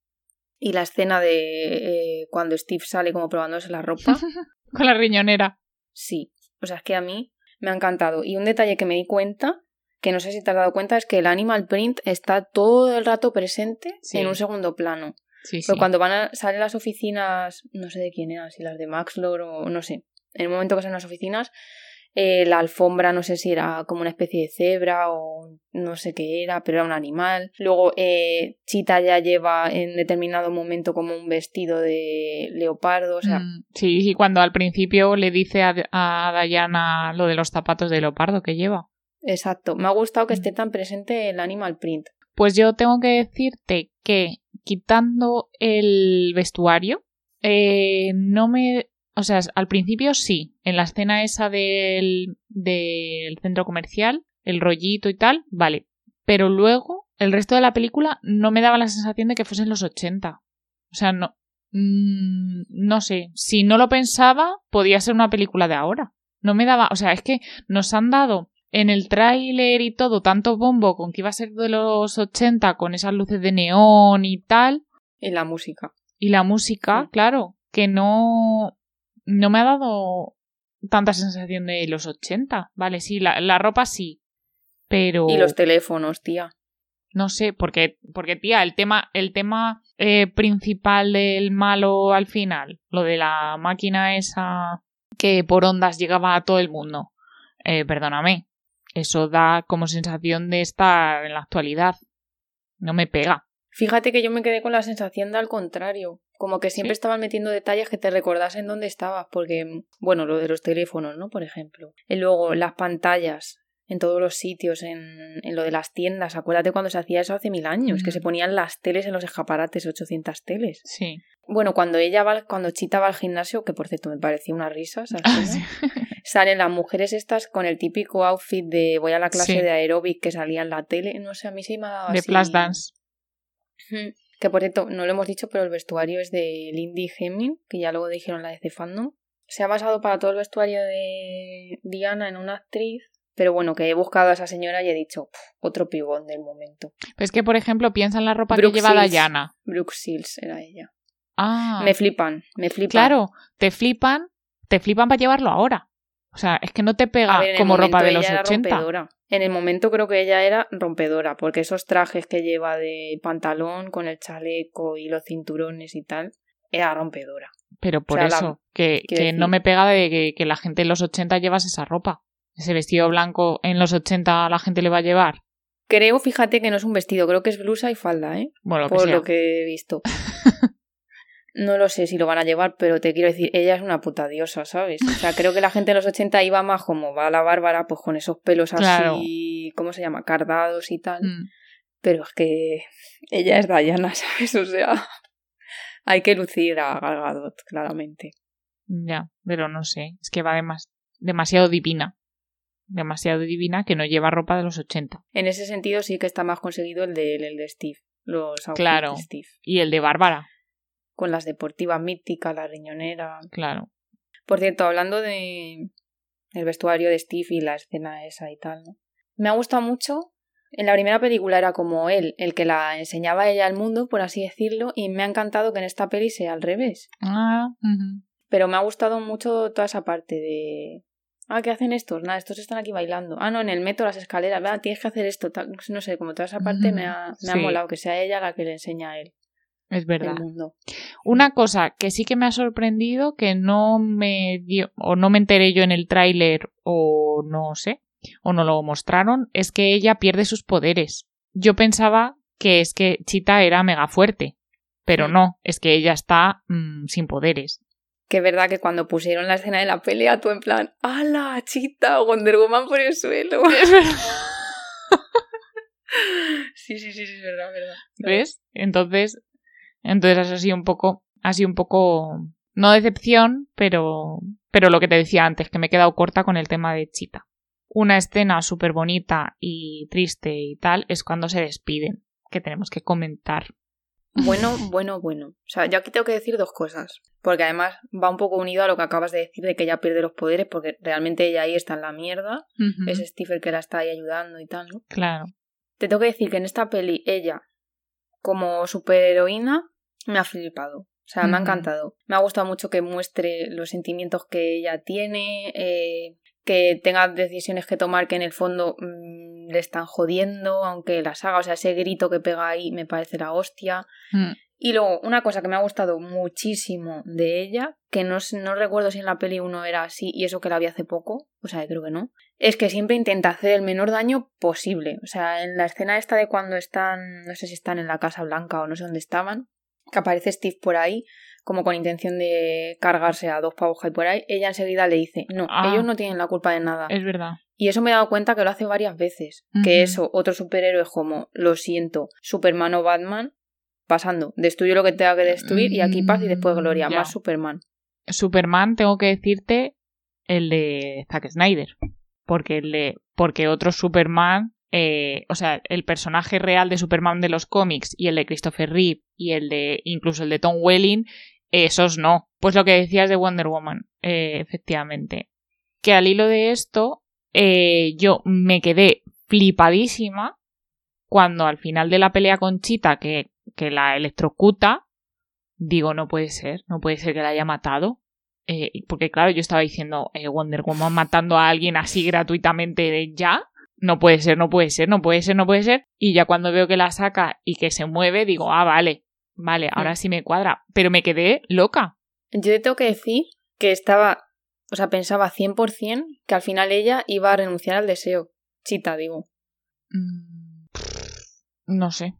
Y la escena de eh, cuando Steve sale como probándose la ropa, Con la riñonera. Sí, o sea, es que a mí me ha encantado. Y un detalle que me di cuenta, que no sé si te has dado cuenta, es que el animal print está todo el rato presente Sí. en un segundo plano. Sí, sí. Pero cuando van a salen las oficinas, no sé de quién eran, si las de Maxlor o no sé, en el momento que salen las oficinas, eh, la alfombra no sé si era como una especie de cebra o no sé qué era, pero era un animal. Luego eh, Chita ya lleva en determinado momento como un vestido de leopardo, o sea, Mm, Sí, y cuando al principio le dice a, a Diana lo de los zapatos de leopardo que lleva. Exacto. Me ha gustado que Mm. esté tan presente el animal print. Pues yo tengo que decirte que quitando el vestuario, eh, no me... O sea, al principio sí, en la escena esa del, del centro comercial, el rollito y tal, vale. Pero luego, el resto de la película no me daba la sensación de que fuesen los 80. O sea, no... mm, no sé, si no lo pensaba, podía ser una película de ahora. No me daba... O sea, es que nos han dado en el tráiler y todo tanto bombo con que iba a ser de los 80 con esas luces de neón y tal Y la música. y la música, Sí. claro, que no no me ha dado tanta sensación de los 80. Vale, sí, la, la ropa sí, pero Y los teléfonos, tía. no sé, porque porque tía, el tema el tema eh, principal del malo al final, lo de la máquina esa que por ondas llegaba a todo el mundo. Eh, perdóname, eso da como sensación de estar en la actualidad. No me pega. Fíjate que yo me quedé con la sensación de al contrario. Como que siempre Sí. estaban metiendo detalles que te recordasen dónde estabas. Porque, bueno, lo de los teléfonos, ¿no? Por ejemplo. Y luego las pantallas en todos los sitios, en, en lo de las tiendas. Acuérdate cuando se hacía eso hace mil años, que se ponían las teles en los escaparates, 800 teles. Sí. Bueno, cuando ella va, cuando Chita va al gimnasio, que por cierto me parecía una risa, Ah, salen las mujeres estas con el típico outfit de voy a la clase Sí. de aeróbic que salía en la tele. No sé, a mí sí me de así- Flash Dance. Que por cierto, no lo hemos dicho, pero el vestuario es de Lindy Hemming, que ya luego dijeron la de The Fandom. Se ha basado para todo el vestuario de Diana en una actriz, pero bueno, que he buscado a esa señora y he dicho, "Pff, otro pibón del momento. Es que, por ejemplo, piensa en la ropa Brooke que lleva Shields. Diana. Brooke Shields era ella. Ah, Me flipan, me flipan. claro, te flipan, te flipan para llevarlo ahora. O sea, es que no te pega ver, como ropa de los era 80. rompedora. En el momento creo que ella era rompedora, porque esos trajes que lleva de pantalón con el chaleco y los cinturones y tal, era rompedora. Pero por sea, la- eso, que, que no me pega de que, que la gente en los 80 llevase esa ropa. Ese vestido blanco en los 80 la gente le va a llevar. Creo, fíjate que no es un vestido, creo que es blusa y falda, ¿eh? Bueno, lo por lo que he visto. No lo sé si lo van a llevar, pero te quiero decir, ella es una puta diosa, ¿sabes? O sea, creo que la gente en los 80 iba más como va la Bárbara, pues con esos pelos Claro. así, ¿cómo se llama? Cardados y tal. Mm, Pero es que ella es Diana, ¿sabes? O sea, hay que lucir a Gal Gadot, claramente. ya, pero no sé. Es que va demas- demasiado divina. Demasiado divina que no lleva ropa de los 80. En ese sentido sí que está más conseguido el de, el de Steve, los Claro. de Steve. Y el de Bárbara, Con las deportivas míticas, la riñonera, claro. Por cierto, hablando de el vestuario de Steve y la escena esa y tal, ¿no? Me ha gustado mucho. En la primera película era como él, el que la enseñaba a ella al mundo, por así decirlo, y me ha encantado que en esta peli sea al revés. Ah. Pero me ha gustado mucho toda esa parte de... Ah, ¿qué hacen estos? Nada, estos están aquí bailando. Ah, no, en el metro, las escaleras. Tienes que hacer esto. tal. No sé, como toda esa parte me ha, me ha Sí. molado, que sea ella la que le enseña a él. Es verdad. el mundo. Una cosa que sí que me ha sorprendido, que no me dio, o no me enteré yo en el tráiler, o no sé, o no lo mostraron, es que ella pierde sus poderes. Yo pensaba que es que Chita era mega fuerte, pero Mm. no, es que ella está mm, sin poderes. Que es verdad que cuando pusieron la escena de la pelea, tú en plan, ¡Hala, chita! Wonder Woman por el suelo. sí, sí, sí, sí, es verdad, es verdad. ¿Ves? Entonces, entonces ha sido un poco, sido un poco, no decepción, pero, pero lo que te decía antes, que me he quedado corta con el tema de Chita. Una escena súper bonita y triste y tal es cuando se despiden, que tenemos que comentar. Bueno, bueno, bueno. O sea, yo aquí tengo que decir dos cosas. Porque además va un poco unido a lo que acabas de decir de que ella pierde los poderes, porque realmente ella ahí está en la mierda. Es Steve el que la está ahí ayudando y tal, ¿no? Claro. Te tengo que decir que en esta peli ella, como superheroína, me ha flipado. O sea, me ha encantado. Me ha gustado mucho que muestre los sentimientos que ella tiene, eh, que tenga decisiones que tomar que en el fondo mm, le están jodiendo, aunque las haga. O sea, ese grito que pega ahí me parece la hostia. Mm, Y luego, una cosa que me ha gustado muchísimo de ella, que no, no recuerdo si en la peli uno era así y eso que la vi hace poco, o sea, creo que no, es que siempre intenta hacer el menor daño posible. O sea, en la escena esta de cuando están, no sé si están en la Casa Blanca o no sé dónde estaban, que aparece Steve por ahí, como con intención de cargarse a dos pavos que hay por ahí, ella enseguida le dice, no, Ah. ellos no tienen la culpa de nada. es verdad. Y eso me he dado cuenta que lo hace varias veces. Que eso, otro superhéroe como, lo siento, Superman o Batman, pasando, destruye lo que tenga que destruir y aquí paz y después gloria, Mm, ya. más Superman. Superman, tengo que decirte el de Zack Snyder. Porque el de, porque otro Superman, eh, o sea, el personaje real de Superman de los cómics y el de Christopher Reeve y el de, incluso el de Tom Welling, esos no. Pues lo que decías de Wonder Woman, eh, efectivamente. Que al hilo de esto, eh, yo me quedé flipadísima cuando al final de la pelea con Chita, que, que la electrocuta, digo, no puede ser, no puede ser que la haya matado. Eh, porque claro, yo estaba diciendo, eh, Wonder Woman matando a alguien así gratuitamente ya. No puede ser, no puede ser, no puede ser, no puede ser. Y ya cuando veo que la saca y que se mueve, digo, ah, vale, vale, ahora sí me cuadra. Pero me quedé loca. Yo te tengo que decir que estaba, o sea, pensaba 100% que al final ella iba a renunciar al deseo. Chita, digo. Mm, No sé.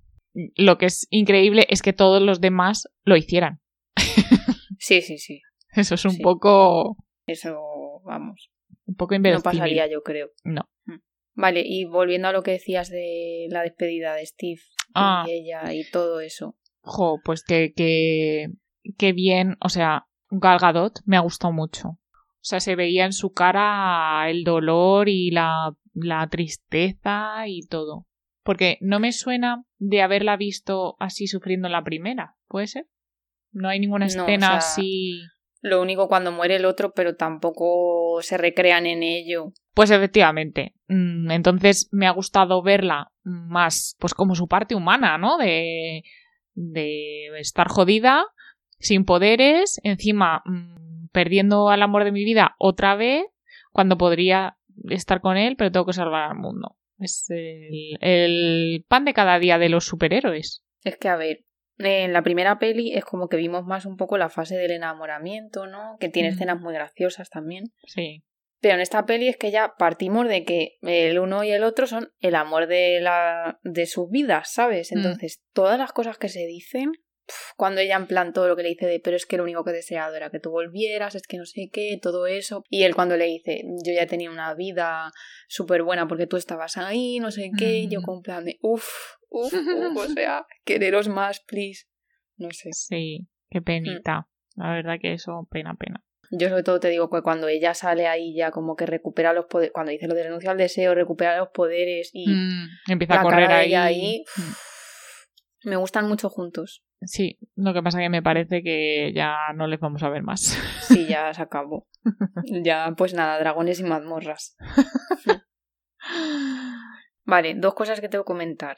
Lo que es increíble es que todos los demás lo hicieran. Sí, sí, sí. Eso es un Sí. poco, Eso, vamos. un poco No pasaría, yo creo. No. Mm. Vale, y volviendo a lo que decías de la despedida de Steve Ah. y ella y todo eso. Jo, pues que, que, que bien, o sea, Gal Gadot me ha gustado mucho. O sea, se veía en su cara el dolor y la, la tristeza y todo. Porque no me suena de haberla visto así sufriendo en la primera, ¿puede ser? No hay ninguna No, o escena sea, así. Lo único cuando muere el otro, pero tampoco se recrean en ello. Pues efectivamente. Mm, Entonces me ha gustado verla más, pues como su parte humana, ¿no? De, de estar jodida, sin poderes, encima mm, perdiendo al amor de mi vida otra vez, cuando podría estar con él, pero tengo que salvar al mundo. Es el, el pan de cada día de los superhéroes. Es que, a ver, en la primera peli es como que vimos más un poco la fase del enamoramiento, ¿no? Que tiene Mm. escenas muy graciosas también. Sí. Pero en esta peli es que ya partimos de que el uno y el otro son el amor de, la, de sus vidas, ¿sabes? Mm. Entonces, todas las cosas que se dicen, pf, cuando ella en plan todo lo que le dice de, pero es que lo único que he deseado era que tú volvieras, es que no sé qué, todo eso. Y él cuando le dice, yo ya tenía una vida súper buena porque tú estabas ahí, no sé qué, y yo Mm. con plan de, uff, uff, uf, o sea, quereros más, please. No sé. Sí, qué penita. La verdad que eso, pena, pena. Yo sobre todo te digo que cuando ella sale ahí ya como que recupera los poderes, cuando dice lo de renuncia al deseo, recupera los poderes y Mm, empieza la a correr cara ahí. ahí, Mm. me gustan mucho juntos. Sí, lo que pasa que me parece que ya no les vamos a ver más. Sí, ya se acabó. ya, pues nada, dragones y mazmorras. Vale, dos cosas que tengo que comentar.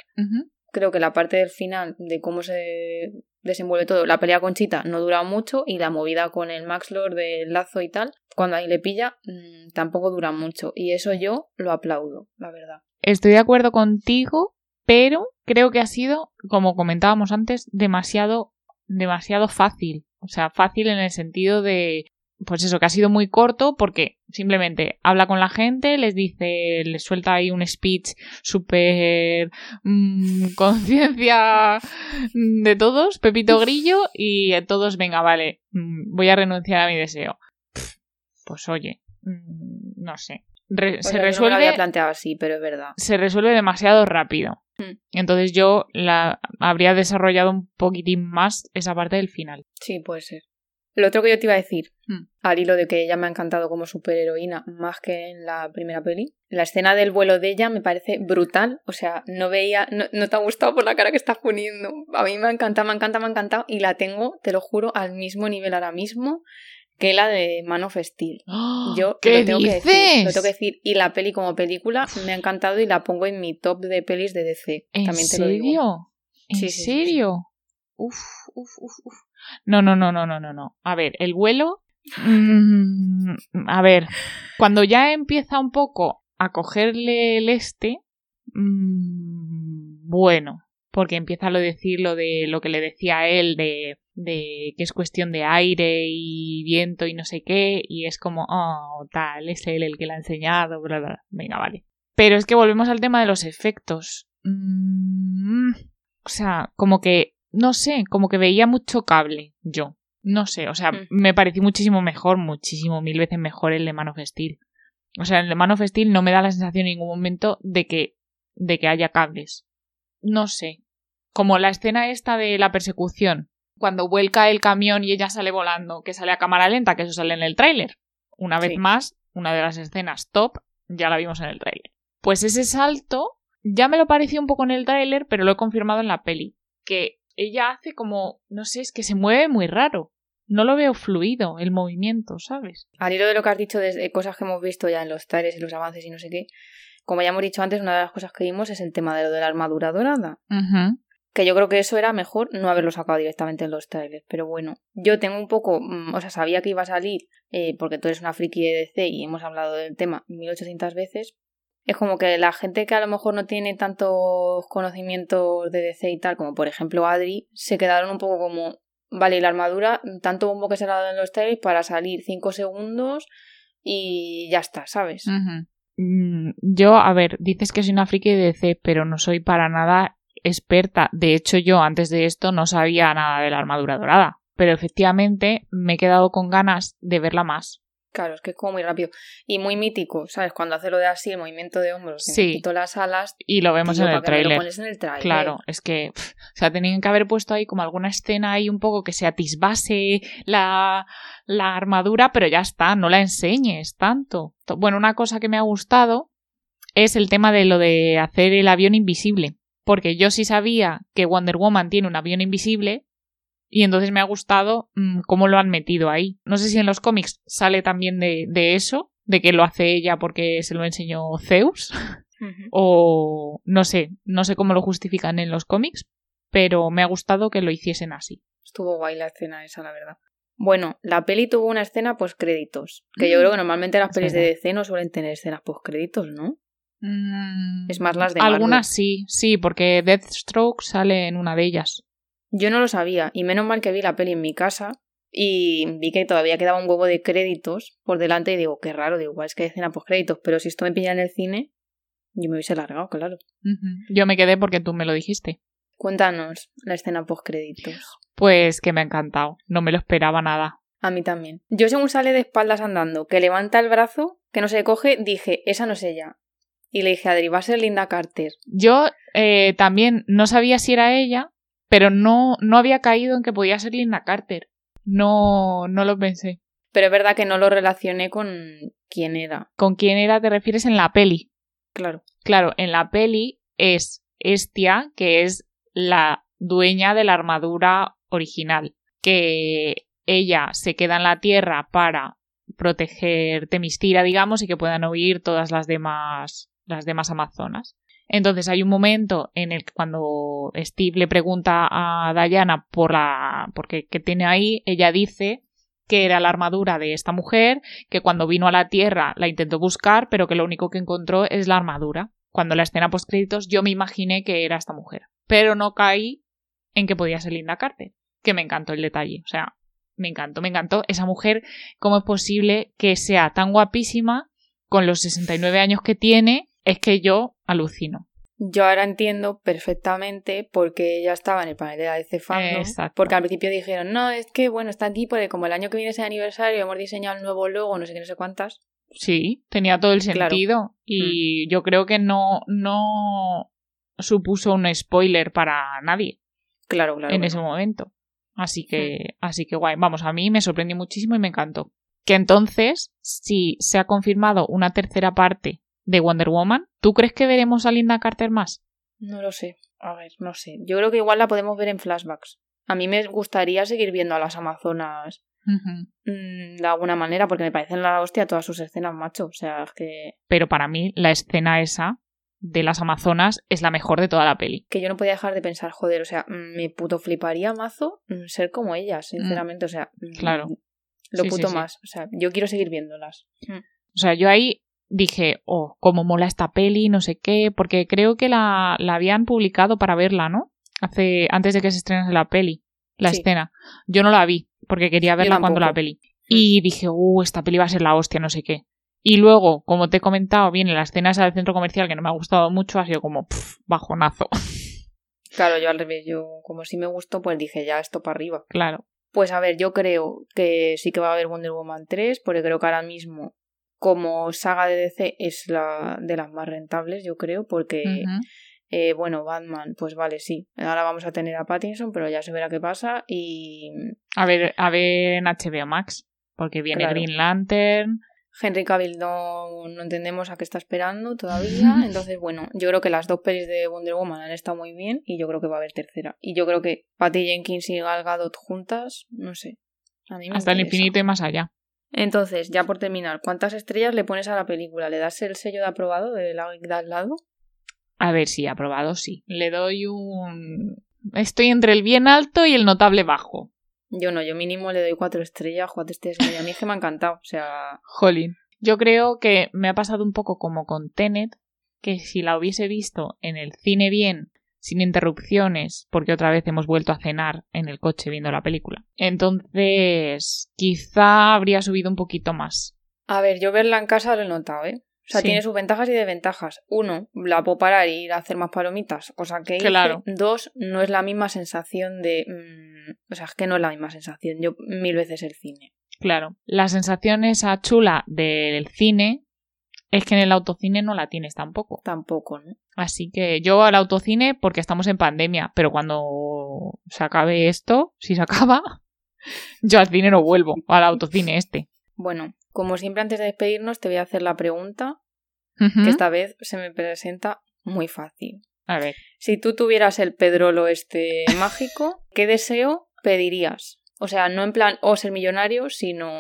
Creo que la parte del final, de cómo se desenvuelve todo, la pelea con Chita no dura mucho y la movida con el Max Lord del lazo y tal, cuando ahí le pilla, mm, tampoco dura mucho. Y eso yo lo aplaudo, la verdad. Estoy de acuerdo contigo, pero creo que ha sido, como comentábamos antes, demasiado demasiado fácil. O sea, fácil en el sentido de, pues eso, que ha sido muy corto porque simplemente habla con la gente, les dice, les suelta ahí un speech súper mm, conciencia de todos, Pepito Grillo, y todos, venga, vale, mm, voy a renunciar a mi deseo. Pues oye, mm, no sé. se resuelve. No lo había planteado así, pero es verdad. Se resuelve demasiado rápido. Entonces yo la habría desarrollado un poquitín más esa parte del final. Sí, puede ser. Lo otro que yo te iba a decir, hmm. al hilo de que ella me ha encantado como superheroína más que en la primera peli, la escena del vuelo de ella me parece brutal. O sea, no veía, no, te ha gustado por la cara que estás poniendo. A mí me ha encantado, me ha encantado, me ha encantado y la tengo, te lo juro, al mismo nivel ahora mismo que la de Man of Steel. ¡Oh! Yo ¿Qué lo tengo dices? que decir, lo tengo que decir. Y la peli como película me ha encantado y la pongo en mi top de pelis de DC. ¿En También te serio? Lo digo. ¿En serio? uf, uf, uf, uf. No, no, no, no, no, no, no. A ver, el vuelo. Mm, a ver, cuando ya empieza un poco a cogerle el este. Mmm, bueno, porque empieza a lo decir lo de lo que le decía a él de, de que es cuestión de aire y viento y no sé qué, y es como, oh, tal, es él el que le ha enseñado, bla, bla. Venga, vale. Pero es que volvemos al tema de los efectos. Mm, o sea, como que no sé, como que veía mucho cable yo. No sé, o sea, mm. me pareció muchísimo mejor, muchísimo, mil veces mejor el de Man of Steel. O sea, el de Man of Steel no me da la sensación en ningún momento de que, de que haya cables. No sé. Como la escena esta de la persecución, cuando vuelca el camión y ella sale volando, que sale a cámara lenta, que eso sale en el tráiler. Una vez más, una de las escenas top, ya la vimos en el tráiler. Pues ese salto ya me lo pareció un poco en el tráiler, pero lo he confirmado en la peli. Que ella hace como, no sé, es que se mueve muy raro. No lo veo fluido el movimiento, ¿sabes? Al hilo de lo que has dicho de cosas que hemos visto ya en los trailers y los avances y no sé qué, como ya hemos dicho antes, una de las cosas que vimos es el tema de lo de la armadura dorada. Que yo creo que eso era mejor no haberlo sacado directamente en los trailers. Pero bueno, yo tengo un poco, mm, o sea, sabía que iba a salir eh, porque tú eres una friki de DC y hemos hablado del tema 1800 veces, es como que la gente que a lo mejor no tiene tantos conocimientos de DC y tal, como por ejemplo Adri, se quedaron un poco como, vale, la armadura, tanto bombo que se ha dado en los trailers para salir 5 segundos y ya está, ¿sabes? Mm, yo, a ver, dices que soy una friki de DC, pero no soy para nada experta. De hecho, yo antes de esto no sabía nada de la armadura dorada. Pero efectivamente me he quedado con ganas de verla más. Claro, es que es como muy rápido. Y muy mítico, ¿sabes? Cuando hace lo de así, el movimiento de hombros, sí. las alas. Y lo vemos en, el trailer. en Claro, es que. o sea, tenían que haber puesto ahí como alguna escena ahí un poco que se atisbase la, la armadura, pero ya está, no la enseñes tanto. Bueno, una cosa que me ha gustado es el tema de lo de hacer el avión invisible. Porque yo sí sabía que Wonder Woman tiene un avión invisible, y entonces me ha gustado mm, cómo lo han metido ahí. No sé si en los cómics sale también de, eso, de que lo hace ella porque se lo enseñó Zeus. O no sé, no sé cómo lo justifican en los cómics, pero me ha gustado que lo hiciesen así. Estuvo guay la escena esa, la verdad. Bueno, la peli tuvo una escena post créditos, que yo creo que normalmente las pelis de DC no suelen tener escenas post créditos, ¿no? Mm, es más las de Algunas sí, sí, porque Deathstroke sale en una de ellas. Yo no lo sabía, y menos mal que vi la peli en mi casa y vi que todavía quedaba un huevo de créditos por delante y digo, qué raro, digo, igual es que hay escena post créditos, pero si esto me pilla en el cine, yo me hubiese largado, claro. Yo me quedé porque tú me lo dijiste. Cuéntanos la escena post créditos. Pues que me ha encantado, no me lo esperaba nada. A mí también. Yo según sale de espaldas andando, que levanta el brazo, que no se coge, dije, esa no es ella. Y le dije a Adri, va a ser Linda Carter. Yo eh, también no sabía si era ella, pero no, no había caído en que podía ser Linda Carter. No, no lo pensé. Pero es verdad que no lo relacioné con quién era. ¿Con quién era te refieres en la peli? Claro. Claro, en la peli es Estia, que es la dueña de la armadura original, que ella se queda en la Tierra para proteger Temistira, digamos, y que puedan huir todas las demás las demás amazonas. Entonces hay un momento en el que cuando Steve le pregunta a Diana por la por qué, tiene ahí, ella dice que era la armadura de esta mujer, que cuando vino a la Tierra la intentó buscar, pero que lo único que encontró es la armadura. Cuando la escena post créditos yo me imaginé que era esta mujer, pero no caí en que podía ser Linda Carter, que me encantó el detalle. O sea, me encantó, me encantó. Esa mujer, ¿cómo es posible que sea tan guapísima con los 69 años que tiene? Es que yo alucino. Yo ahora entiendo perfectamente por qué ella estaba en el panel de la Fandom. Exacto. Porque al principio dijeron, no, es que bueno, está aquí porque como el año que viene es el aniversario, hemos diseñado el nuevo logo, no sé qué, no sé cuántas. Sí, tenía todo el Claro. sentido. Y yo creo que no, no supuso un spoiler para nadie Claro, claro. en ese momento. Así que, así que guay. Vamos, a mí me sorprendió muchísimo y me encantó. Que entonces, si se ha confirmado una tercera parte de Wonder Woman, ¿tú crees que veremos a Linda Carter más? No lo sé. A ver, no sé. Yo creo que igual la podemos ver en flashbacks. A mí me gustaría seguir viendo a las Amazonas mm, de alguna manera, porque me parecen la hostia todas sus escenas, macho. O sea, es que, Pero para mí, la escena esa de las Amazonas es la mejor de toda la peli. que yo no podía dejar de pensar, joder, o sea, mm, me puto fliparía mazo mm, ser como ellas, sinceramente. O sea, Claro. Lo Sí, puto sí. más. O sea, yo quiero seguir viéndolas. O sea, yo ahí dije, oh, cómo mola esta peli, no sé qué, porque creo que la, la habían publicado para verla, ¿no? Hace, antes de que se estrenase la peli, la Sí. escena. Yo no la vi, porque quería verla cuando la peli. Y dije, uh, esta peli va a ser la hostia, no sé qué. Y luego, como te he comentado, viene la escena esa del centro comercial que no me ha gustado mucho, ha sido como, pff, bajonazo. Claro, yo al revés, yo como sí me gustó, pues dije ya esto para arriba. claro. Pues a ver, yo creo que sí que va a haber Wonder Woman 3, porque creo que ahora mismo, como saga de DC, es la de las más rentables, yo creo, porque, eh, bueno, Batman, pues vale, sí. Ahora vamos a tener a Pattinson, pero ya se verá qué pasa. Y A ver, a ver en HBO Max, porque viene Claro. Green Lantern. Henry Cavill no, no entendemos a qué está esperando todavía. Entonces, bueno, yo creo que las dos pelis de Wonder Woman han estado muy bien y yo creo que va a haber tercera. Y yo creo que Patty Jenkins y Gal Gadot juntas, no sé. A mí me Hasta el infinito y más allá. Entonces, ya por terminar, ¿cuántas estrellas le pones a la película? ¿Le das el sello de aprobado de la de al lado? A ver, sí, aprobado, sí. Le doy un... Estoy entre el bien alto y el notable bajo. Yo no, yo mínimo le doy cuatro estrellas, cuatro estrellas. y. A mí es que me ha encantado. O sea, Jolín. Yo creo que me ha pasado un poco como con Tenet, que si la hubiese visto en el cine bien, sin interrupciones, porque otra vez hemos vuelto a cenar en el coche viendo la película. Entonces, quizá habría subido un poquito más. a ver, yo verla en casa lo he notado, ¿eh? O sea, Sí. tiene sus ventajas y desventajas. Uno, la puedo parar y ir a hacer más palomitas, cosa que hice. Dos, no es la misma sensación de... mm, o sea, es que no es la misma sensación. Yo mil veces el cine. Claro, la sensación esa chula del cine es que en el autocine no la tienes tampoco. Tampoco, ¿no? Así que yo al autocine porque estamos en pandemia, pero cuando se acabe esto, si se acaba, yo al cine no vuelvo, al autocine este. Bueno, como siempre antes de despedirnos te voy a hacer la pregunta que esta vez se me presenta muy fácil. A ver, Si tú tuvieras el pedrolo este mágico, ¿qué deseo pedirías? O sea, no en plan o ser millonario, sino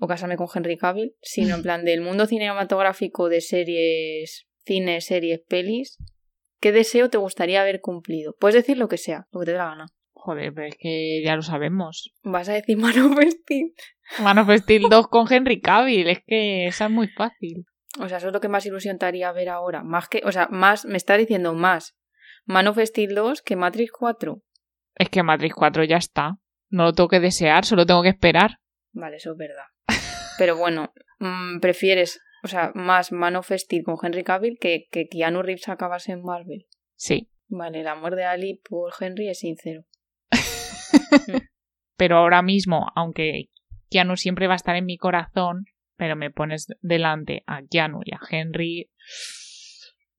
o casarme con Henry Cavill, sino en plan del mundo cinematográfico de series, cine, series, pelis. ¿Qué deseo te gustaría haber cumplido? Puedes decir lo que sea, lo que te dé la gana. joder, pero es que ya lo sabemos. Vas a decir Man of Steel. Man of Steel 2 con Henry Cavill, es que esa es muy fácil. O sea, eso es lo que más ilusión te haría ver ahora. Más que, o sea, más, me está diciendo más Man of Steel 2 que Matrix 4. Es que Matrix 4 ya está. No lo tengo que desear, solo tengo que esperar. Vale, eso es verdad. Pero bueno, mm, prefieres, o sea, más Man of Steel con Henry Cavill que, que Keanu Reeves acabase en Marvel. Sí. Vale, el amor de Ali por Henry es sincero. Pero ahora mismo, aunque Keanu siempre va a estar en mi corazón, pero me pones delante a Keanu y a Henry,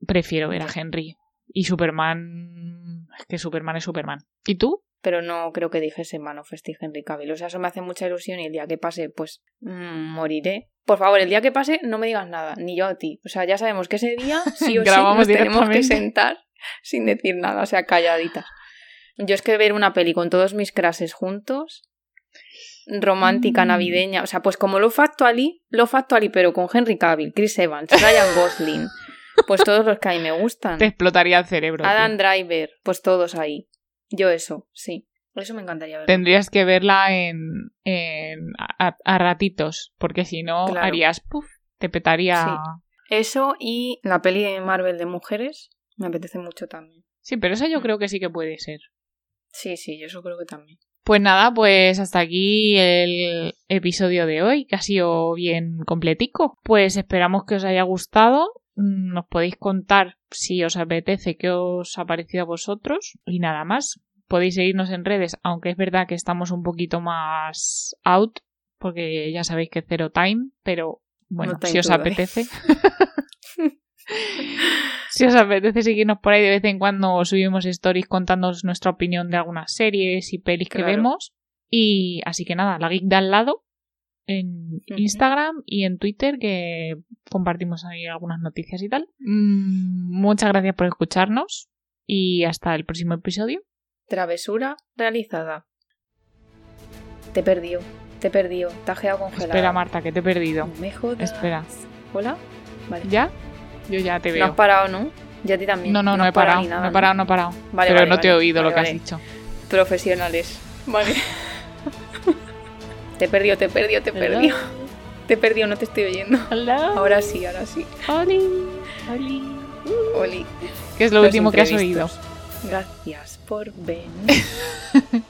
prefiero ver a Henry. Y Superman, es que Superman es Superman. ¿Y tú? Pero no creo que dijese Man of Steel Henry Cavill. O sea, eso me hace mucha ilusión y el día que pase, pues mm, moriré. Por favor, el día que pase, no me digas nada, ni yo a ti. O sea, ya sabemos que ese día sí o sí nos tenemos que sentar sin decir nada, o sea, calladitas. Yo es que ver una peli con todos mis crases juntos, romántica, Mm. navideña, o sea, pues como lo Factually, lo Factually, pero con Henry Cavill, Chris Evans, Ryan Gosling, pues todos los que a mí me gustan. Te explotaría el cerebro. tío. Adam Driver, pues todos ahí. Yo eso, sí. Eso me encantaría ver. Tendrías que verla en, en a, a ratitos, porque si no Claro. harías puff, te petaría. Sí. Eso y la peli de Marvel de mujeres me apetece mucho también. Sí, pero eso yo creo que sí que puede ser. Sí, sí, yo eso creo que también. Pues nada, pues hasta aquí el episodio de hoy, que ha sido bien completico. Pues esperamos que os haya gustado. Mm, Nos podéis contar si os apetece qué os ha parecido a vosotros y nada más. Podéis seguirnos en redes, aunque es verdad que estamos un poquito más out, porque ya sabéis que es cero time, pero bueno, No si os apetece. si os apetece seguirnos por ahí de vez en cuando subimos stories contándonos nuestra opinión de algunas series y pelis que vemos. Y así que nada, la geek de al lado en. Instagram y en Twitter que compartimos ahí algunas noticias y tal. Mm, muchas gracias por escucharnos y hasta el próximo episodio. Travesura realizada. Te perdió, te perdió, quedado congelada. Espera, Marta, que te he perdido. No me jodas. Espera. ¿Hola? Vale. ¿Ya? Yo ya te No veo. has parado, ¿no? Ya a ti también. No, no, no, he parado, nada, no he parado, no he parado. Vale, Pero vale, no te he oído lo que has dicho. Profesionales. Vale. Te perdió, te perdió, te Hello. perdió. Te perdió, no te estoy oyendo. Hello. Ahora sí, ahora sí. Oli. Oli. Oli. ¿Qué es lo Los último que has oído? Gracias por venir.